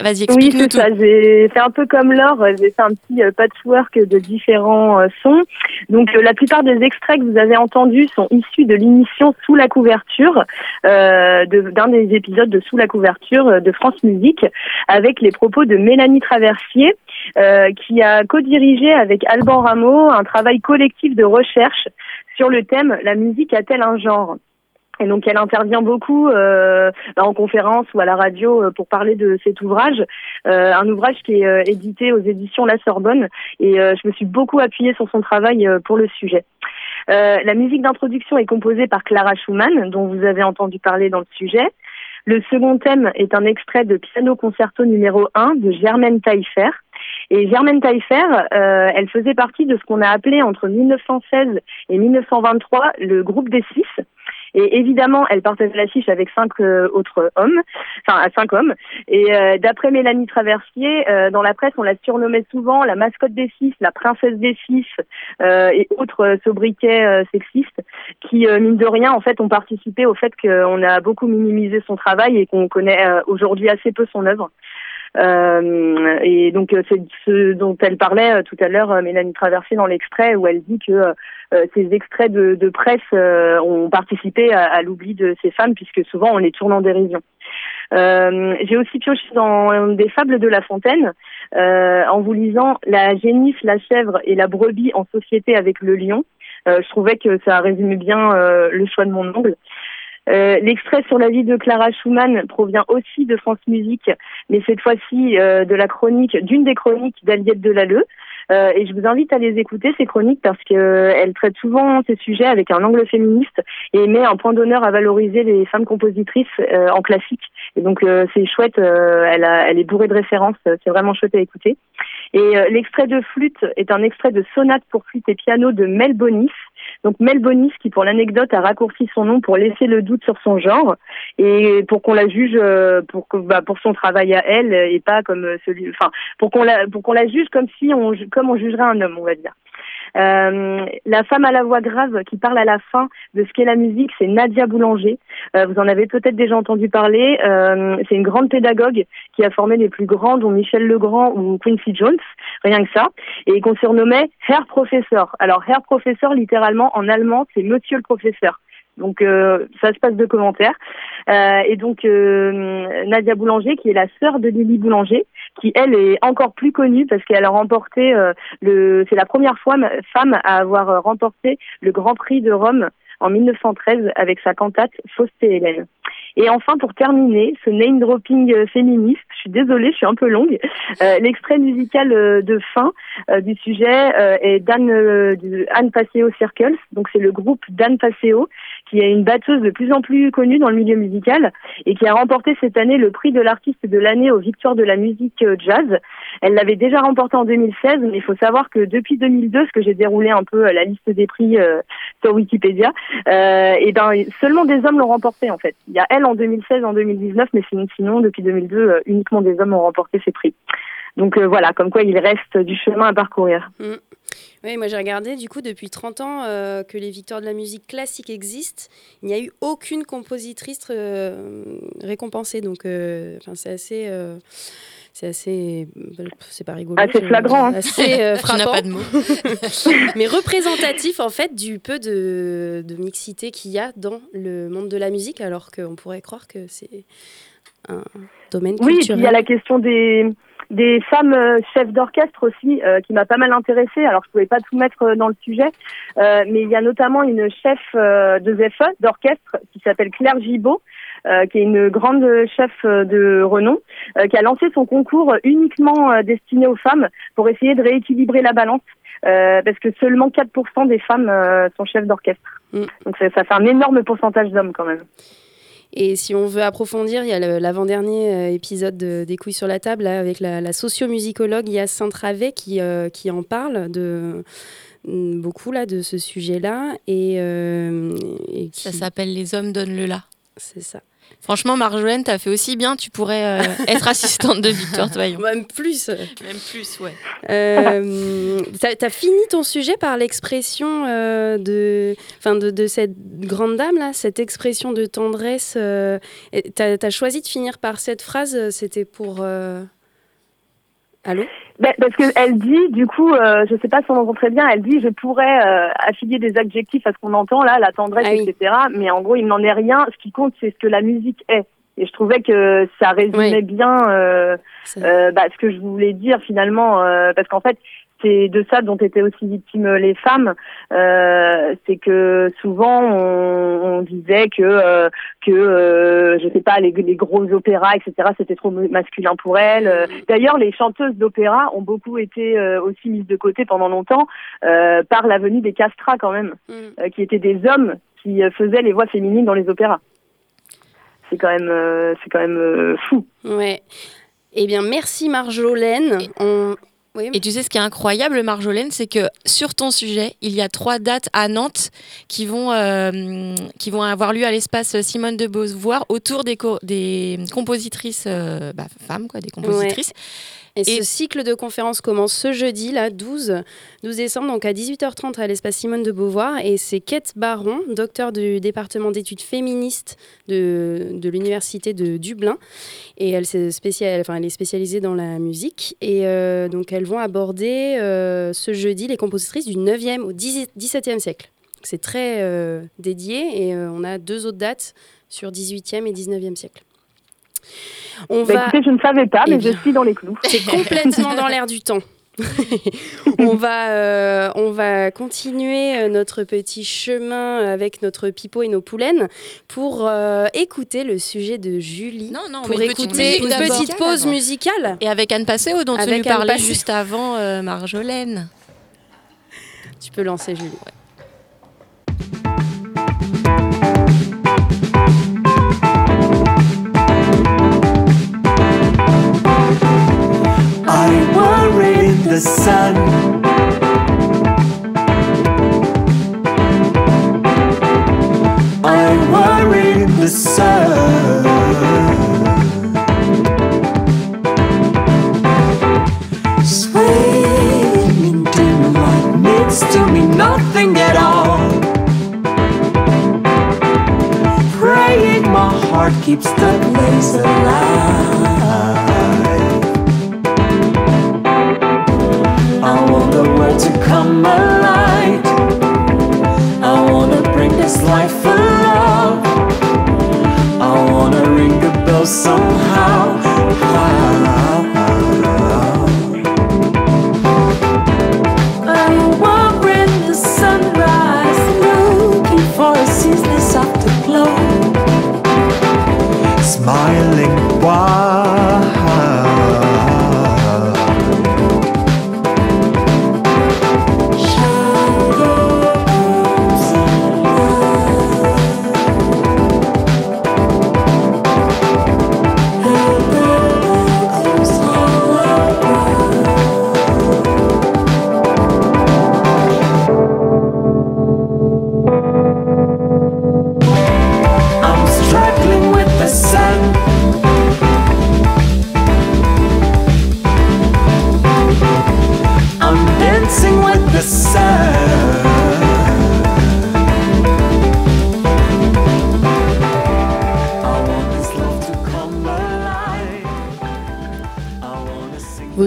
Vas-y, Oui, explique-nous c'est tout. ça. J'ai fait un peu comme Laure. J'ai fait un petit euh, patchwork de différents euh, sons. Donc, euh, la plupart des extraits que vous avez entendus sont issus de l'émission Sous la couverture, euh, de- d'un des épisodes de Sous la couverture euh, de France Musique, avec les propos de Mélanie Traversier, euh, qui a co-dirigé avec Alban Rameau un travail collectif de recherche sur le thème La musique a-t-elle un genre? Et donc elle intervient beaucoup euh, bah, en conférence ou à la radio euh, pour parler de cet ouvrage, Euh, un ouvrage qui est euh, édité aux éditions La Sorbonne. Et euh, je me suis beaucoup appuyée sur son travail euh, pour le sujet. La musique d'introduction est composée par Clara Schumann, dont vous avez entendu parler dans le sujet. Le second thème est un extrait de Piano Concerto numéro 1 de Germaine Taillefer. Et Germaine Taillefer, euh, elle faisait partie de ce qu'on a appelé entre 1916 et 1923 le groupe des six. Et évidemment, elle partage l'affiche avec cinq euh, autres hommes, enfin cinq hommes. Et euh, d'après Mélanie Traversier, dans la presse, on la surnommait souvent la mascotte des six, la princesse des six et autres sobriquets sexistes qui, mine de rien, en fait, ont participé au fait qu'on a beaucoup minimisé son travail et qu'on connaît aujourd'hui assez peu son œuvre. Euh, et donc euh, c'est ce dont elle parlait euh, tout à l'heure, Mélanie Traversier, dans l'extrait où elle dit que ces extraits de, presse ont participé à, l'oubli de ces femmes, puisque souvent on les tourne en dérision. J'ai aussi pioché dans des fables de La Fontaine, en vous lisant La génisse, la chèvre et la brebis en société avec le lion. Je trouvais que ça résumait bien le choix de mon ongle. Euh, L'extrait sur la vie de Clara Schumann provient aussi de France Musique, mais cette fois-ci euh, de la chronique, d'une des chroniques d'Aliette Delalleux. Euh, et je vous invite à les écouter, ces chroniques, parce qu'elle traite souvent ces sujets avec un angle féministe et met un point d'honneur à valoriser les femmes compositrices euh, en classique. Et donc euh, c'est chouette, euh, elle, elle est bourrée de références, euh, c'est vraiment chouette à écouter. Et euh, l'extrait de flûte est un extrait de sonate pour flûte et piano de Mel Bonis. Donc Mel Bonis, qui pour l'anecdote a raccourci son nom pour laisser le doute sur son genre et pour qu'on la juge euh, pour que, bah, pour son travail à elle et pas comme euh, celui, enfin pour qu'on la pour qu'on la juge comme si on comme on jugerait un homme, on va dire. Euh, la femme à la voix grave qui parle à la fin de ce qu'est la musique, c'est Nadia Boulanger. Euh, vous en avez peut-être déjà entendu parler. Euh, c'est une grande pédagogue qui a formé les plus grands, dont Michel Legrand ou Quincy Jones, rien que ça, et qu'on surnommait Herr Professor. Alors Herr Professor, littéralement en allemand, c'est Monsieur le professeur. Donc euh, ça se passe de commentaires. Euh, et donc euh, Nadia Boulanger, qui est la sœur de Lily Boulanger, qui elle est encore plus connue parce qu'elle a remporté euh, le, c'est la première fois femme à avoir remporté le Grand Prix de Rome en 1913 avec sa cantate Faust et Hélène. Et enfin, pour terminer, ce name dropping euh, féministe, je suis désolée, je suis un peu longue. Euh, L'extrait musical euh, de fin du sujet euh, est d'Anne Anne Passeo Circles. Donc c'est le groupe d'Anne Passeo qui est une batteuse de plus en plus connue dans le milieu musical et qui a remporté cette année le prix de l'artiste de l'année aux Victoires de la musique euh, jazz. Elle l'avait déjà remporté en 2016, mais il faut savoir que depuis 2002, ce que j'ai déroulé un peu euh, la liste des prix euh, sur Wikipédia, ben seulement des hommes l'ont remporté en fait. Il y a elle en 2016, en 2019, mais sin- sinon depuis 2002, euh, uniquement des hommes ont remporté ces prix. Donc voilà, comme quoi il reste du chemin à parcourir. Mm. Oui, moi j'ai regardé, du coup, depuis 30 ans euh, que les victoires de la musique classique existent, il n'y a eu aucune compositrice euh, récompensée. Donc, euh, enfin, c'est assez. euh, c'est assez. C'est pas rigolo. Assez c'est- flagrant, hein. Assez euh, Tu n'as frappant. pas de mots. Mais représentatif, en fait, du peu de, de mixité qu'il y a dans le monde de la musique, alors qu'on pourrait croire que c'est un domaine Oui, culturel. il y a la question des, des femmes euh, chefs d'orchestre aussi, euh, qui m'a pas mal intéressée. Alors, je pouvais pas tout mettre euh, dans le sujet, euh, mais il y a notamment une chef euh, de ZFE, d'orchestre, qui s'appelle Claire Gibault, euh, qui est une grande chef de renom, euh, qui a lancé son concours uniquement euh, destiné aux femmes pour essayer de rééquilibrer la balance. euh, parce que seulement 4% des femmes euh, sont chefs d'orchestre. Donc ça, ça fait un énorme pourcentage d'hommes quand même. Et si on veut approfondir, il y a l'avant-dernier euh, épisode de- des couilles sur la table là, avec la, la sociomusicologue Yacinthe Travet qui, euh, qui en parle de mm, beaucoup là de ce sujet-là et, euh, et qui- Ça s'appelle Les hommes donnent le là. C'est ça. Franchement, Marjolaine, t'as fait aussi bien. Tu pourrais euh, être assistante de Victor Toyon. Même plus. Même plus, ouais. Euh, t'as, fini ton sujet par l'expression euh, de, enfin de, de cette grande dame là, cette expression de tendresse. euh, t'as, t'as choisi de finir par cette phrase. C'était pour. euh, Allô? Ben, parce qu'elle dit, du coup, euh, je sais pas si on entend très bien, elle dit, je pourrais euh, affilier des adjectifs à ce qu'on entend là, la tendresse, Ah oui. etc. Mais en gros, il n'en est rien. Ce qui compte, c'est ce que la musique est. Et je trouvais que ça résumait bien euh, euh, bah, ce que je voulais dire finalement, euh, parce qu'en fait, c'est de ça dont étaient aussi victimes les femmes. Euh, c'est que souvent on, on disait que euh, que euh, je sais pas les, les gros opéras etc c'était trop masculin pour elles. D'ailleurs les chanteuses d'opéra ont beaucoup été euh, aussi mises de côté pendant longtemps par la venue des castrats quand même, euh, qui étaient des hommes qui faisaient les voix féminines dans les opéras. C'est quand même c'est quand même fou. Ouais. Eh bien, merci Marjolaine. On... Oui. Et tu sais ce qui est incroyable, Marjolaine, c'est que sur ton sujet, il y a trois dates à Nantes qui vont, euh, qui vont avoir lieu à l'espace Simone de Beauvoir autour des, co- des compositrices euh, bah, femmes, quoi, des compositrices. Et, ce cycle de conférences commence ce jeudi, là, 12, 12 décembre, donc à 18h30 à l'espace Simone de Beauvoir. Et c'est Kate Baron, docteur du département d'études féministes de, de l'université de Dublin. Et elle, s'est spécial, enfin, elle est spécialisée dans la musique. Et euh, donc, elles vont aborder euh, ce jeudi les compositrices du 9e au 10 XVIIe siècle. C'est très euh, dédié et on a deux autres dates sur 18e et 19e siècle. On Bah, va... écoutez, je ne savais pas, Eh mais bien. je suis dans les clous. C'est complètement dans l'air du temps. on, va, euh, on va continuer euh, notre petit chemin avec notre pipeau et nos poulaines pour euh, écouter le sujet de Julie. Non, non, pour mais une petite écouter une petite pause musicale. Et avec Anne Passeo, dont tu Avec nous Anne parlais juste avant, euh, Marjolaine. Tu peux lancer Julie. I the sun. I worry the sun. Dim light means to me nothing at all. Praying my heart keeps the blaze alive. The world to come alive. I wanna bring this life alive. I wanna ring the bell somehow.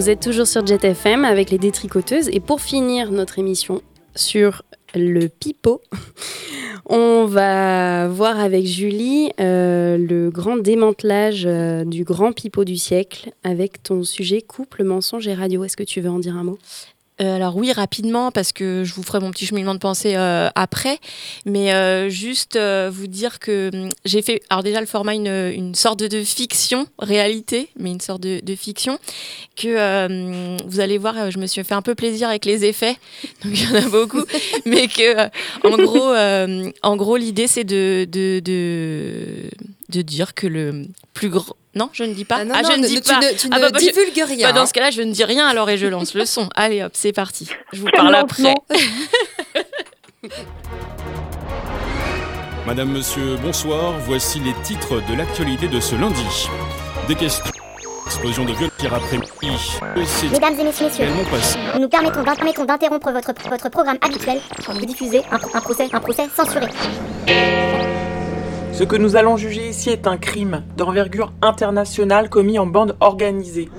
Vous êtes toujours sur Jet FM avec les détricoteuses et pour finir notre émission sur le pipeau, on va voir avec Julie euh, le grand démantelage euh, du grand pipeau du siècle avec ton sujet couple, mensonge et radio. Est-ce que tu veux en dire un mot? Euh, alors oui, rapidement, parce que je vous ferai mon petit cheminement de pensée euh, après, mais euh, juste vous dire que hum, j'ai fait, alors déjà le format, une, une sorte de fiction, réalité, mais une sorte de, de fiction, que euh, vous allez voir, je me suis fait un peu plaisir avec les effets, donc il y en a beaucoup, mais que en gros, euh, en gros l'idée c'est de, de, de, de dire que le plus grand. Non, je ne dis pas. Ah non, Ah, je ne ne- dis tu pas. ne- tu Ah, ne bah, bah, je- divulgues rien, bah, dans ce cas-là, je ne dis rien alors et je lance le son. Allez hop, c'est parti. Je vous parle après. Madame, monsieur, bonsoir. Voici les titres de l'actualité de ce lundi. Des questions. Explosion de viol hier après-midi. C'est Mesdames et messieurs, nous nous permettons d'interrompre votre, votre programme habituel pour vous diffuser un, un procès, un procès censuré. Ce que nous allons juger ici est un crime d'envergure internationale commis en bande organisée.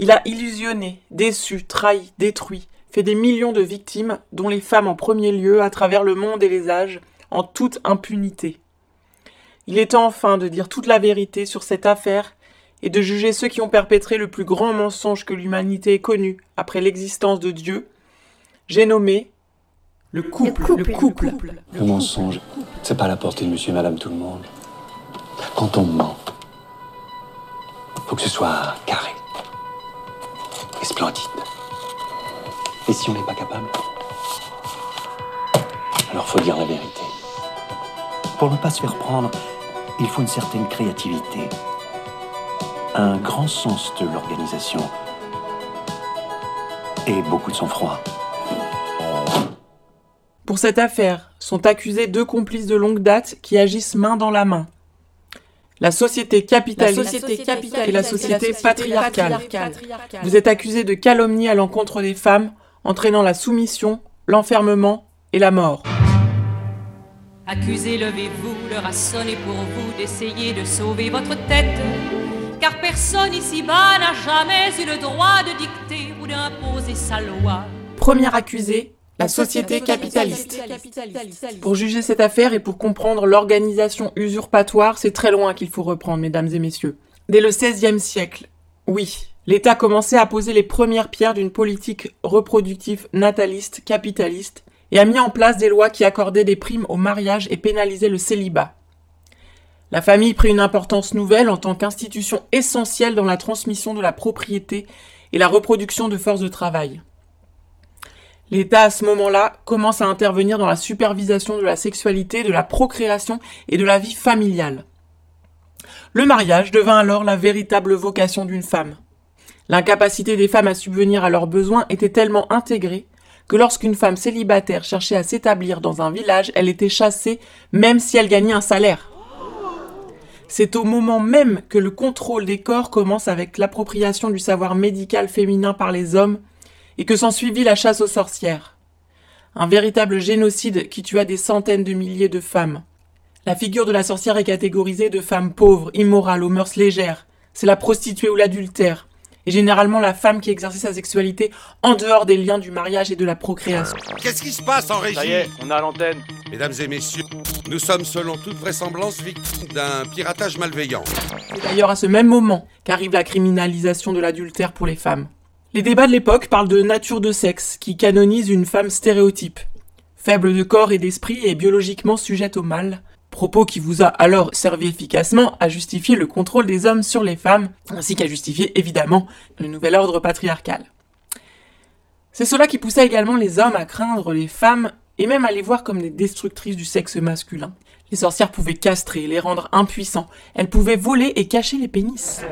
Il a illusionné, déçu, trahi, détruit, fait des millions de victimes, dont les femmes en premier lieu, à travers le monde et les âges, en toute impunité. Il est temps enfin de dire toute la vérité sur cette affaire et de juger ceux qui ont perpétré le plus grand mensonge que l'humanité ait connu après l'existence de Dieu. J'ai nommé le couple. Le couple. Le mensonge, c'est pas à la portée de monsieur et madame tout le monde. Quand on ment, faut que ce soit carré et splendide. Et si on n'est pas capable, alors faut dire la vérité. Pour ne pas se faire prendre, il faut une certaine créativité, un grand sens de l'organisation et beaucoup de sang-froid. Pour cette affaire, sont accusés deux complices de longue date qui agissent main dans la main. La société capitaliste, La société capitaliste et la société patriarcale. Vous êtes accusés de calomnie à l'encontre des femmes, entraînant la soumission, l'enfermement et la mort. Accusé, levez-vous, l'heure a sonné pour vous d'essayer de sauver votre tête. Car personne ici-bas n'a jamais eu le droit de dicter ou d'imposer sa loi. Premier accusé, la société capitaliste. Pour juger cette affaire et pour comprendre l'organisation usurpatoire, c'est très loin qu'il faut reprendre, mesdames et messieurs. Dès le XVIe siècle, oui, l'État commençait à poser les premières pierres d'une politique reproductive nataliste, capitaliste, et a mis en place des lois qui accordaient des primes au mariage et pénalisaient le célibat. La famille prit une importance nouvelle en tant qu'institution essentielle dans la transmission de la propriété et la reproduction de forces de travail. L'État, à ce moment-là, commence à intervenir dans la supervision de la sexualité, de la procréation et de la vie familiale. Le mariage devint alors la véritable vocation d'une femme. L'incapacité des femmes à subvenir à leurs besoins était tellement intégrée que lorsqu'une femme célibataire cherchait à s'établir dans un village, elle était chassée même si elle gagnait un salaire. C'est au moment même que le contrôle des corps commence avec l'appropriation du savoir médical féminin par les hommes et que s'ensuivit la chasse aux sorcières. Un véritable génocide qui tua des centaines de milliers de femmes. La figure de la sorcière est catégorisée de femme pauvre, immorale, aux mœurs légères. C'est la prostituée ou l'adultère, et généralement la femme qui exerçait sa sexualité en dehors des liens du mariage et de la procréation. Qu'est-ce qui se passe en régie Ça y est, on a l'antenne. Mesdames et messieurs, nous sommes selon toute vraisemblance victimes d'un piratage malveillant. C'est d'ailleurs à ce même moment qu'arrive la criminalisation de l'adultère pour les femmes. Les débats de l'époque parlent de nature de sexe, qui canonise une femme stéréotype, faible de corps et d'esprit et biologiquement sujette au mal, propos qui vous a alors servi efficacement à justifier le contrôle des hommes sur les femmes, ainsi qu'à justifier évidemment le nouvel ordre patriarcal. C'est cela qui poussa également les hommes à craindre les femmes et même à les voir comme des destructrices du sexe masculin. Les sorcières pouvaient castrer, les rendre impuissants, elles pouvaient voler et cacher les pénis.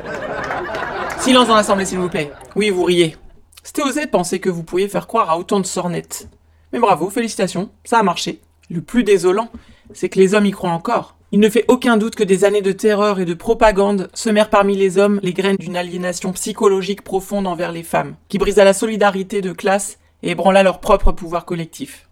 Silence dans l'assemblée, s'il vous plaît. Oui, vous riez. C'était osé de penser que vous pouviez faire croire à autant de sornettes. Mais bravo, félicitations, ça a marché. Le plus désolant, c'est que les hommes y croient encore. Il ne fait aucun doute que des années de terreur et de propagande semèrent parmi les hommes les graines d'une aliénation psychologique profonde envers les femmes, qui brisa la solidarité de classe et ébranla leur propre pouvoir collectif.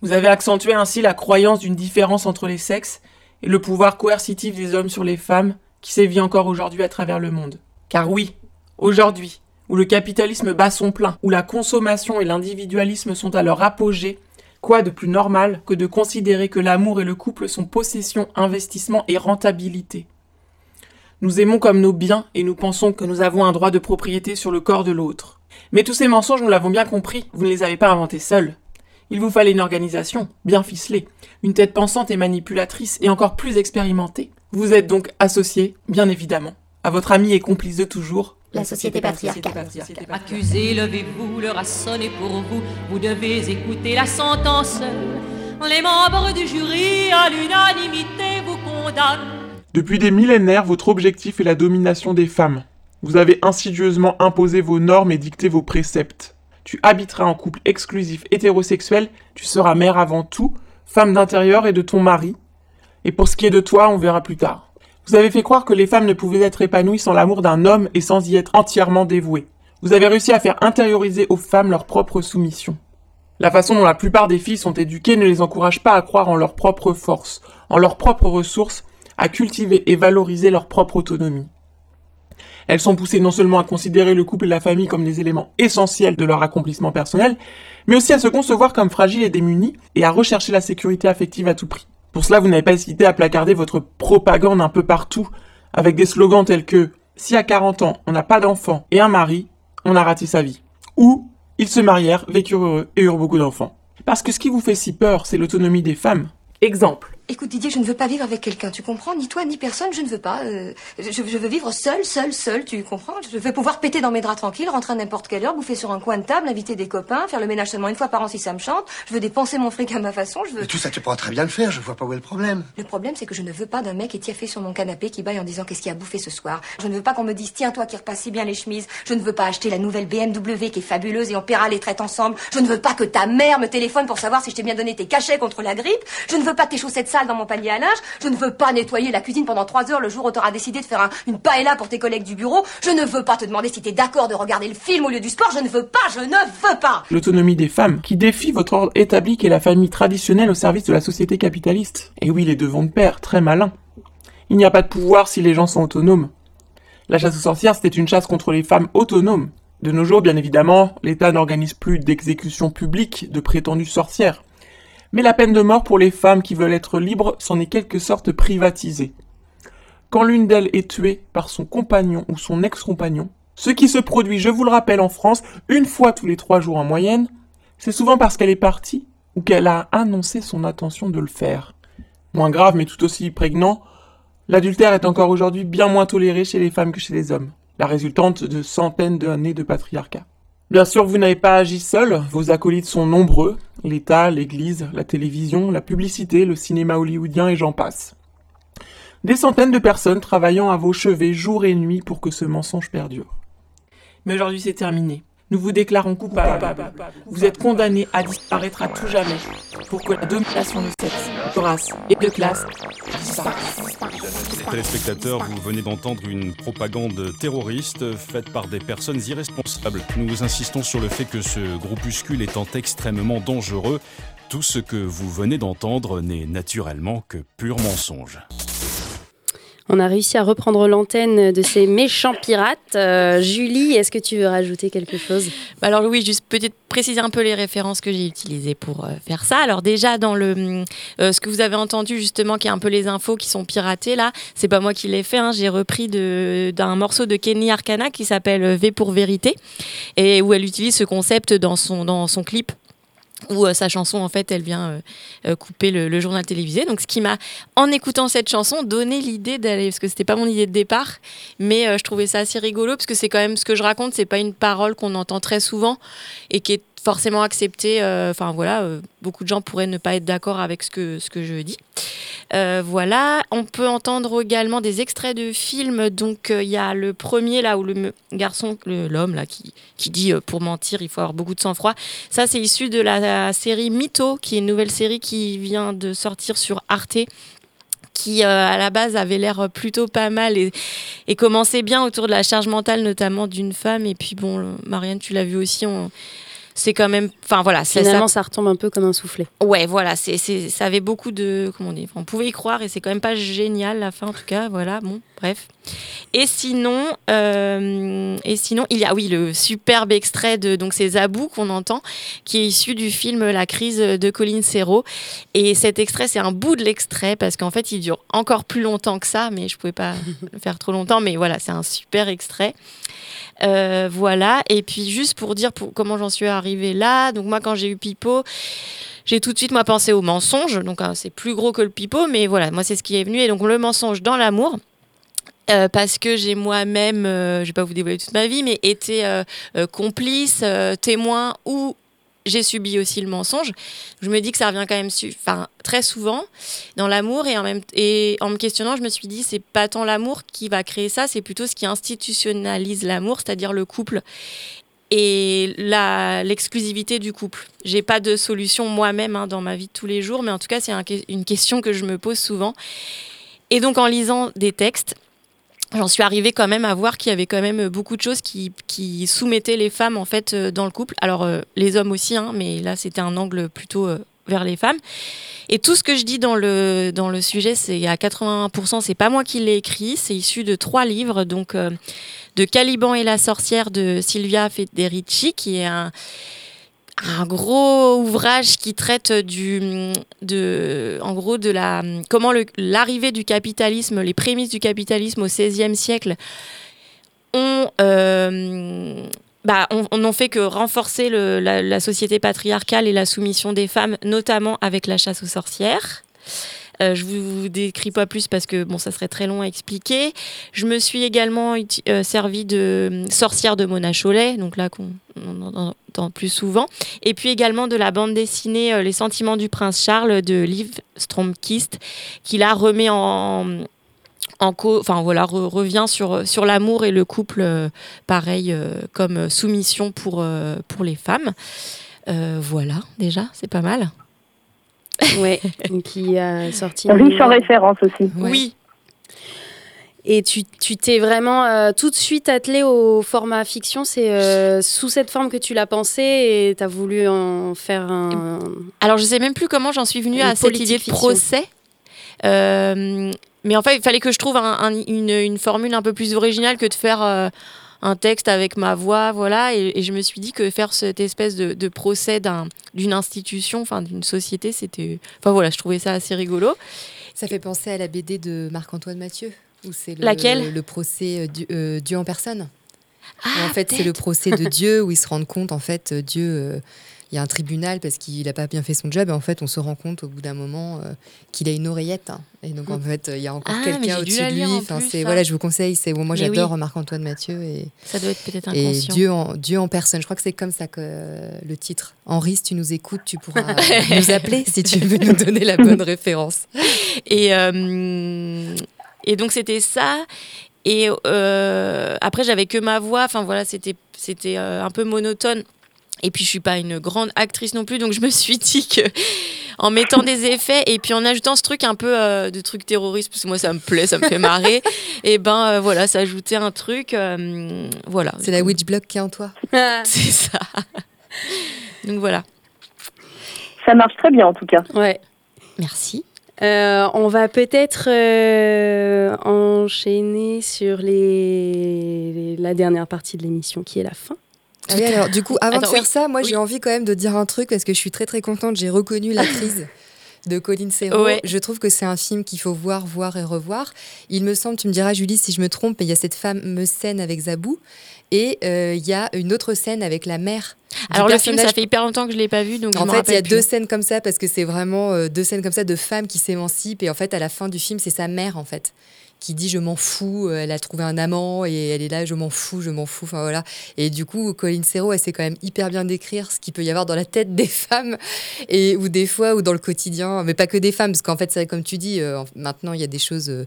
Vous avez accentué ainsi la croyance d'une différence entre les sexes et le pouvoir coercitif des hommes sur les femmes qui sévit encore aujourd'hui à travers le monde. Car oui, aujourd'hui, où le capitalisme bat son plein, où la consommation et l'individualisme sont à leur apogée, quoi de plus normal que de considérer que l'amour et le couple sont possession, investissement et rentabilité? Nous aimons comme nos biens et nous pensons que nous avons un droit de propriété sur le corps de l'autre. Mais tous ces mensonges, nous l'avons bien compris, vous ne les avez pas inventés seuls. Il vous fallait une organisation, bien ficelée, une tête pensante et manipulatrice et encore plus expérimentée. Vous êtes donc associé, bien évidemment, à votre ami et complice de toujours, La société patriarcale. Accusé, levez-vous, l'heure a sonné pour vous. Vous devez écouter la sentence. Les membres du jury à l'unanimité vous condamnent. Depuis des millénaires, votre objectif est la domination des femmes. Vous avez insidieusement imposé vos normes et dicté vos préceptes. Tu habiteras en couple exclusif hétérosexuel, tu seras mère avant tout, femme d'intérieur et de ton mari. Et pour ce qui est de toi, on verra plus tard. Vous avez fait croire que les femmes ne pouvaient être épanouies sans l'amour d'un homme et sans y être entièrement dévouées. Vous avez réussi à faire intérioriser aux femmes leur propre soumission. La façon dont la plupart des filles sont éduquées ne les encourage pas à croire en leur propre force, en leurs propres ressources, à cultiver et valoriser leur propre autonomie. Elles sont poussées non seulement à considérer le couple et la famille comme des éléments essentiels de leur accomplissement personnel, mais aussi à se concevoir comme fragiles et démunies et à rechercher la sécurité affective à tout prix. Pour cela, vous n'avez pas hésité à placarder votre propagande un peu partout, avec des slogans tels que si à 40 ans on n'a pas d'enfant et un mari, on a raté sa vie. Ou ils se marièrent, vécurent heureux et eurent beaucoup d'enfants. Parce que ce qui vous fait si peur, c'est l'autonomie des femmes. Exemple. Écoute Didier, je ne veux pas vivre avec quelqu'un, tu comprends? Ni toi, ni personne, je ne veux pas. Euh, je, je veux vivre seule, seule, seule, tu comprends? Je veux pouvoir péter dans mes draps tranquilles, rentrer à n'importe quelle heure, bouffer sur un coin de table, inviter des copains, faire le ménage seulement une fois par an si ça me chante. Je veux dépenser mon fric à ma façon, je veux... Mais tout ça, tu pourras très bien le faire, je vois pas où est le problème. Le problème, c'est que je ne veux pas d'un mec étiaffé sur mon canapé qui baille en disant qu'est-ce qu'il a bouffé ce soir. Je ne veux pas qu'on me dise tiens toi qui repasse si bien les chemises. Je ne veux pas acheter la nouvelle BMW qui est fabuleuse et on paiera les traites ensemble. Je ne veux pas que ta mère me téléphone pour savoir si je t'ai bien donné tes cachets contre la grippe. Je ne veux pas tes chaussettes dans mon panier à linge. Je ne veux pas nettoyer la cuisine pendant trois heures le jour où t'auras décidé de faire un- une paella pour tes collègues du bureau. Je ne veux pas te demander si t'es d'accord de regarder le film au lieu du sport. Je ne veux pas, je ne veux pas. L'autonomie des femmes, qui défie votre ordre établi qu'est la famille traditionnelle au service de la société capitaliste. Et oui, les deux vont de pair, très malin. Il n'y a pas de pouvoir si les gens sont autonomes. La chasse aux sorcières, c'était une chasse contre les femmes autonomes. De nos jours, bien évidemment, l'État n'organise plus d'exécution publique de prétendues sorcières. Mais la peine de mort pour les femmes qui veulent être libres s'en est quelque sorte privatisée. Quand l'une d'elles est tuée par son compagnon ou son ex-compagnon, ce qui se produit, je vous le rappelle, en France, une fois tous les trois jours en moyenne, c'est souvent parce qu'elle est partie ou qu'elle a annoncé son intention de le faire. Moins grave, mais tout aussi prégnant, l'adultère est encore aujourd'hui bien moins toléré chez les femmes que chez les hommes, la résultante de centaines d'années de patriarcat. Bien sûr, vous n'avez pas agi seul, vos acolytes sont nombreux, l'État, l'Église, la télévision, la publicité, le cinéma hollywoodien et j'en passe. Des centaines de personnes travaillant à vos chevets jour et nuit pour que ce mensonge perdure. Mais aujourd'hui c'est terminé. Nous vous déclarons coupable. Vous êtes condamnés à disparaître à tout jamais pour que la domination de sexe, de race et de classe disparaisse. Téléspectateurs, vous venez d'entendre une propagande terroriste faite par des personnes irresponsables. Nous insistons sur le fait que ce groupuscule étant extrêmement dangereux, tout ce que vous venez d'entendre n'est naturellement que pur mensonge. On a réussi à reprendre l'antenne de ces méchants pirates. Euh, Julie, est-ce que tu veux rajouter quelque chose? Bah alors oui, juste peut-être préciser un peu les références que j'ai utilisées pour euh, faire ça. Alors déjà dans le euh, ce que vous avez entendu justement, qui est un peu les infos qui sont piratées là, c'est pas moi qui l'ai fait. hein, j'ai repris d'un morceau de Kenny Arcana qui s'appelle V pour vérité et où elle utilise ce concept dans son clip où euh, sa chanson en fait elle vient euh, euh, couper le, journal télévisé. Donc ce qui m'a en écoutant cette chanson donné l'idée d'aller parce que c'était pas mon idée de départ mais je trouvais ça assez rigolo parce que c'est quand même ce que je raconte c'est pas une parole qu'on entend très souvent et qui est forcément acceptée euh, enfin voilà euh, beaucoup de gens pourraient ne pas être d'accord avec ce que ce que je dis euh, voilà, on peut entendre également des extraits de films. Donc il y a le premier là où le garçon, l'homme là qui, qui dit pour mentir il faut avoir beaucoup de sang-froid. Ça c'est issu de la, série Mytho, qui est une nouvelle série qui vient de sortir sur Arte qui à la base avait l'air plutôt pas mal et, et commençait bien autour de la charge mentale notamment d'une femme et puis bon Marianne tu l'as vu aussi on- c'est quand même enfin voilà Finalement, ça retombe un peu comme un soufflet. Ouais, voilà, c'est, ça avait beaucoup de. Comment on dit On pouvait y croire et c'est quand même pas génial la fin en tout cas. Voilà, bon, bref. Et sinon, euh, et sinon, il y a oui le superbe extrait de donc c'est Zabou qu'on entend, qui est issu du film La crise de Colin Serrault. Et cet extrait, c'est un bout de l'extrait parce qu'en fait, il dure encore plus longtemps que ça, mais je pouvais pas le faire trop longtemps. Mais voilà, c'est un super extrait. Euh, voilà. Et puis juste pour dire pour, comment j'en suis arrivée là. Donc moi, quand j'ai eu Pipo, j'ai tout de suite moi pensé au mensonge. Donc hein, c'est plus gros que le Pipo, mais voilà, moi c'est ce qui est venu. Et donc le mensonge dans l'amour. Euh, parce que j'ai moi-même, euh, je vais pas vous dévoiler toute ma vie, mais été complice, témoin ou j'ai subi aussi le mensonge. Je me dis que ça revient quand même enfin, très souvent dans l'amour et en, et en me questionnant, je me suis dit c'est pas tant l'amour qui va créer ça, c'est plutôt ce qui institutionnalise l'amour, c'est-à-dire le couple et l'exclusivité du couple. J'ai pas de solution moi-même hein, dans ma vie de tous les jours, mais en tout cas c'est une question que je me pose souvent. Et donc en lisant des textes, j'en suis arrivée quand même à voir qu'il y avait quand même beaucoup de choses qui, qui soumettaient les femmes en fait euh, dans le couple. Alors euh, les hommes aussi, hein, mais là c'était un angle plutôt euh, vers les femmes. Et tout ce que je dis dans le, dans le sujet, c'est à 81%, c'est pas moi qui l'ai écrit, c'est issu de trois livres, donc de Caliban et la sorcière de Silvia Federici, qui est un, un gros ouvrage qui traite du, de, en gros, de la, comment l'arrivée du capitalisme, les prémices du capitalisme au XVIe siècle ont, euh, bah, fait que renforcer la société patriarcale et la soumission des femmes, notamment avec la chasse aux sorcières. Euh, je vous, vous décris pas plus parce que bon, ça serait très long à expliquer. Je me suis également euh, servi de euh, sorcière de Mona Chollet, donc là qu'on on en entend plus souvent. Et puis également de la bande dessinée euh, Les sentiments du prince Charles de Liv Stromkist, qui là remet en, en co- enfin voilà, re- revient sur, sur l'amour et le couple, pareil, comme soumission pour, pour les femmes. Voilà, déjà, c'est pas mal. Ouais, qui a sorti. Riche en références aussi. Oui. Et tu tu t'es vraiment euh, tout de suite attelé au format fiction. C'est euh, sous cette forme que tu l'as pensé et tu as voulu en faire un. Alors, je sais même plus comment j'en suis venue à cette idée de procès. Euh, mais en fait, il fallait que je trouve un- un- une, une formule un peu plus originale que de faire euh, un texte avec ma voix, voilà. Et, et je me suis dit que faire cette espèce de, de procès d'un- d'une institution, enfin d'une société, c'était. Enfin voilà, je trouvais ça assez rigolo. Ça fait penser à la BD de Marc-Antoine Mathieu, où c'est le, Laquelle? le procès euh, du- euh, Dieu en personne. Ah, en fait, c'est le procès de Dieu où ils se rendent compte, en fait, euh, Dieu, euh, il y a un tribunal parce qu'il n'a pas bien fait son job. Et en fait, on se rend compte au bout d'un moment euh, qu'il a une oreillette. hein. Et donc, en fait, il y a encore Ah, quelqu'un au-dessus de lui. Enfin, c'est voilà, je vous conseille. C'est bon, moi, j'adore oui. Marc-Antoine Mathieu et Ça doit être peut-être et inconscient. Dieu en Dieu en personne. Je crois que c'est comme ça que euh, le titre. Henri, si tu nous écoutes, tu pourras nous appeler si tu veux nous donner la bonne référence. Et, euh, et donc c'était ça. Et euh, après j'avais que ma voix. Enfin voilà, c'était c'était euh, un peu monotone. Et puis je suis pas une grande actrice non plus, donc je me suis dit que en mettant des effets et puis en ajoutant ce truc un peu euh, de truc terroriste, parce que moi ça me plaît, ça me fait marrer. et ben euh, voilà, ça ajoutait un truc. euh, voilà. C'est la witch block qui est en toi. C'est ça. donc voilà. Ça marche très bien en tout cas. Ouais. Merci. Euh, on va peut-être euh, enchaîner sur les... les- la dernière partie de l'émission qui est la fin. Ah oui, alors du coup, avant Attends, de faire oui, ça, moi oui. j'ai envie quand même de dire un truc parce que je suis très très contente. J'ai reconnu la crise de Colin Serrault. Ouais. Je trouve que c'est un film qu'il faut voir, voir et revoir. Il me semble, tu me diras Julie si je me trompe, mais il y a cette fameuse scène avec Zabou et euh, il y a une autre scène avec la mère. Alors le film, ça fait hyper longtemps que je l'ai pas vu, donc en fait, il y a deux scènes comme ça parce que c'est vraiment euh, deux scènes comme ça de femmes qui s'émancipent et en fait à la fin du film c'est sa mère en fait qui dit je m'en fous, euh, elle a trouvé un amant et elle est là je m'en fous, je m'en fous, enfin voilà. Et du coup Colin Serrault elle sait quand même hyper bien décrire ce qu'il peut y avoir dans la tête des femmes et ou des fois ou dans le quotidien, mais pas que des femmes parce qu'en fait comme tu dis euh, maintenant il y a des choses euh,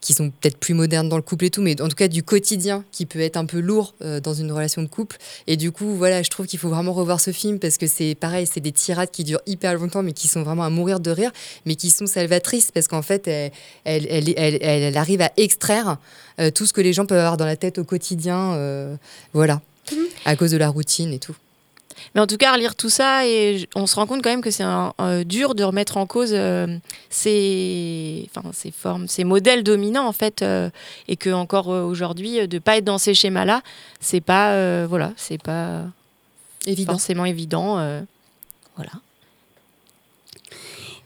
qui sont peut-être plus modernes dans le couple et tout, mais en tout cas du quotidien qui peut être un peu lourd euh, dans une relation de couple. Et du coup, voilà, je trouve qu'il faut vraiment revoir ce film parce que c'est pareil, c'est des tirades qui durent hyper longtemps, mais qui sont vraiment à mourir de rire, mais qui sont salvatrices parce qu'en fait, elle, elle, elle, elle- arrive à extraire euh, tout ce que les gens peuvent avoir dans la tête au quotidien, euh, voilà, à cause de la routine et tout. Mais en tout cas, relire tout ça, et on se rend compte quand même que c'est dur de remettre en cause euh, ces, enfin, ces formes, ces modèles dominants en fait, euh, et que encore euh, aujourd'hui, de pas être dans ces schémas-là, c'est pas, voilà, c'est pas Évident. forcément évident. voilà.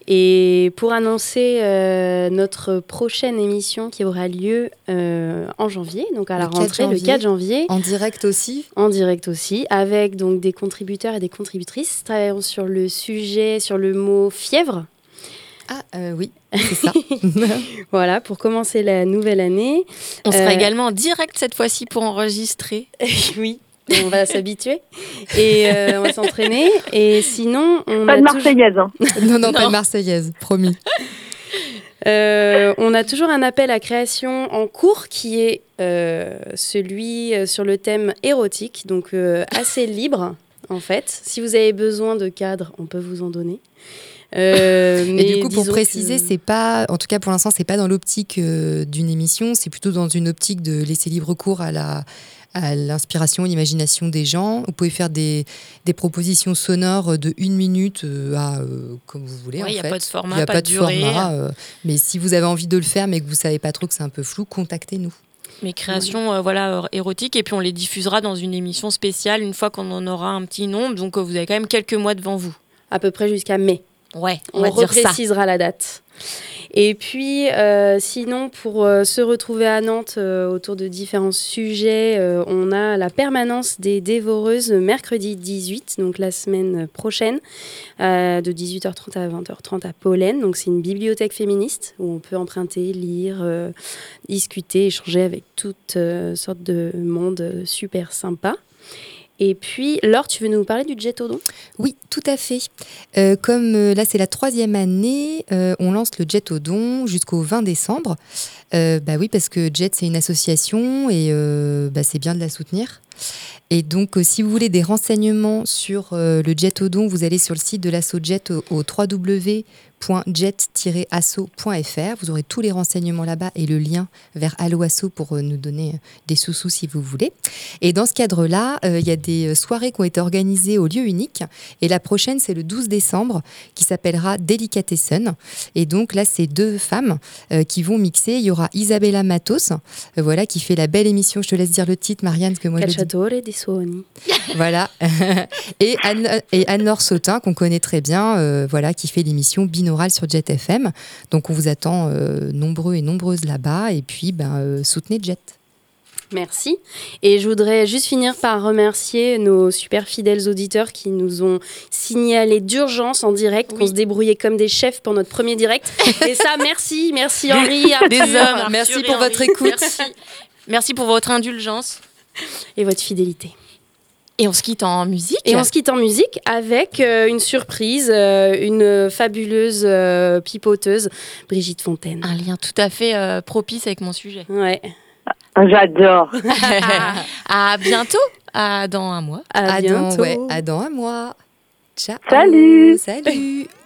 Et pour annoncer euh, notre prochaine émission qui aura lieu euh, en janvier, donc à la Le 4 rentrée, le janvier. 4 janvier. En direct aussi En direct aussi, avec donc des contributeurs et des contributrices travaillant sur le sujet, sur le mot fièvre. Ah oui, c'est ça. voilà, pour commencer la nouvelle année. On sera Euh, également en direct cette fois-ci pour enregistrer. oui. On va s'habituer et euh, on va s'entraîner. Et sinon, on Pas a de toujours- Marseillaise. hein. Non, non, pas de Marseillaise, promis. Euh, on a toujours un appel à création en cours qui est euh, celui sur le thème érotique, donc euh, assez libre en fait. Si vous avez besoin de cadres, on peut vous en donner. Euh, Et mais du coup, pour préciser, que- c'est pas, en tout cas pour l'instant, c'est pas dans l'optique euh, d'une émission, c'est plutôt dans une optique de laisser libre cours à la à l'inspiration, l'imagination des gens. Vous pouvez faire des, des propositions sonores de une minute euh, à euh, comme vous voulez. Ouais, en y a fait. pas de format, Il y a pas pas de de durée. format. euh, mais si vous avez envie de le faire, mais que vous savez pas trop que c'est un peu flou, contactez-nous. Mes créations euh, voilà, euh, érotiques et puis on les diffusera dans une émission spéciale une fois qu'on en aura un petit nombre. Donc euh, vous avez quand même quelques mois devant vous. à peu près jusqu'à mai. Ouais, on, On, va dire ça. reprécisera la date. Et puis, euh, sinon, pour euh, se retrouver à Nantes euh, autour de différents sujets, on a la permanence des dévoreuses mercredi 18, donc la semaine prochaine, de 18h30 à 20h30 à Pollen. Donc, c'est une bibliothèque féministe où on peut emprunter, lire, discuter, échanger avec toutes sortes de monde super sympa. Et puis, Laure, tu veux nous parler du jet odon? Oui, tout à fait. Euh, comme euh, là, c'est la troisième année, euh, on lance le Jet don jusqu'au 20 décembre. Bah oui, parce que Jet, c'est une association et bah, c'est bien de la soutenir. Et donc, euh, si vous voulez des renseignements sur euh, le Jet au don, vous allez sur le site de l'asso Jet au, www.jet-asso.fr. Vous aurez tous les renseignements là-bas et le lien vers Allo pour euh, nous donner des sous-sous si vous voulez. Et dans ce cadre-là, il y a des soirées qui ont été organisées au lieu unique. Et la prochaine, c'est le 12 décembre, qui s'appellera Delicatessen. Et donc là, c'est deux femmes qui vont mixer. Il y aura Isabella Matos, voilà, qui fait la belle émission. Je te laisse dire le titre, Marianne, que moi je di suoni. Voilà. et Anne, et Anne-Laure Sautin, qu'on connaît très bien, euh, voilà, qui fait l'émission binaurale sur Jet FM. Donc on vous attend euh, nombreux et nombreuses là-bas. Et puis, ben, euh, soutenez Jet. Merci. Et je voudrais juste finir par remercier nos super fidèles auditeurs qui nous ont signalé d'urgence en direct qu'on se débrouillait comme des chefs pour notre premier direct. Et ça, merci, merci Henri, Arthur. Des hommes, merci pour Henri. votre écoute. Merci. Merci pour votre indulgence. Et votre fidélité. Et on se quitte en musique. Et on se quitte en musique avec euh, une surprise, euh, une fabuleuse euh, pipoteuse, Brigitte Fontaine. Un lien tout à fait euh, propice avec mon sujet. Ouais. J'adore. à bientôt. À dans un mois. À, À bientôt. dans, ouais, à dans un mois. Ciao. Salut. Salut.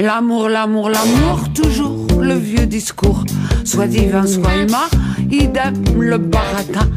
L'amour, l'amour, l'amour, toujours le vieux discours. Soit divin, soit humain, idem le baratin.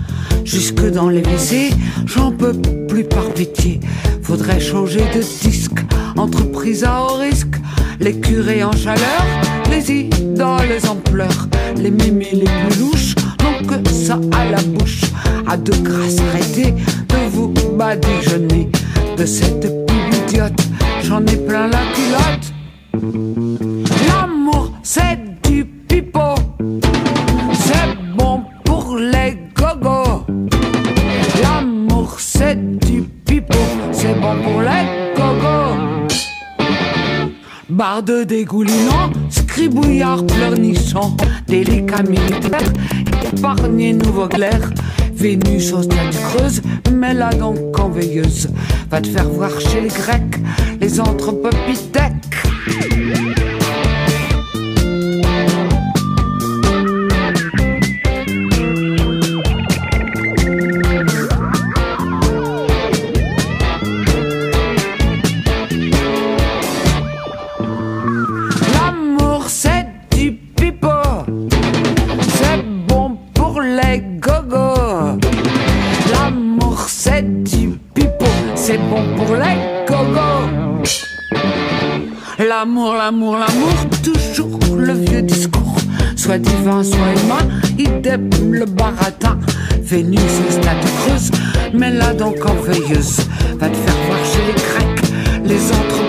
Jusque dans les WC, j'en peux plus par pitié. Faudrait changer de disque, entreprise à haut risque. Les curés en chaleur, les idoles en pleurs. Les mémés les plus louches n'ont que ça à la bouche. À de grâce arrêtez de vous badigeonner. De cette pub idiote, j'en ai plein la culotte. L'amour, c'est du pipeau. C'est bon pour les gogos. L'amour, c'est du pipeau. C'est bon pour les gogos. Barde dégoulinant, scribouillard pleurnichant, délicat militaire, épargné nouveau clair. Vénus au stade creuse, mais là donc en veilleuse. Va te faire voir chez les Grecs, les anthropopithèques. Divin, soit humain, idem le baratin. Vénus au stade creuse, mais là donc en. Va te faire voir chez les Grecs, les anthropopithèques.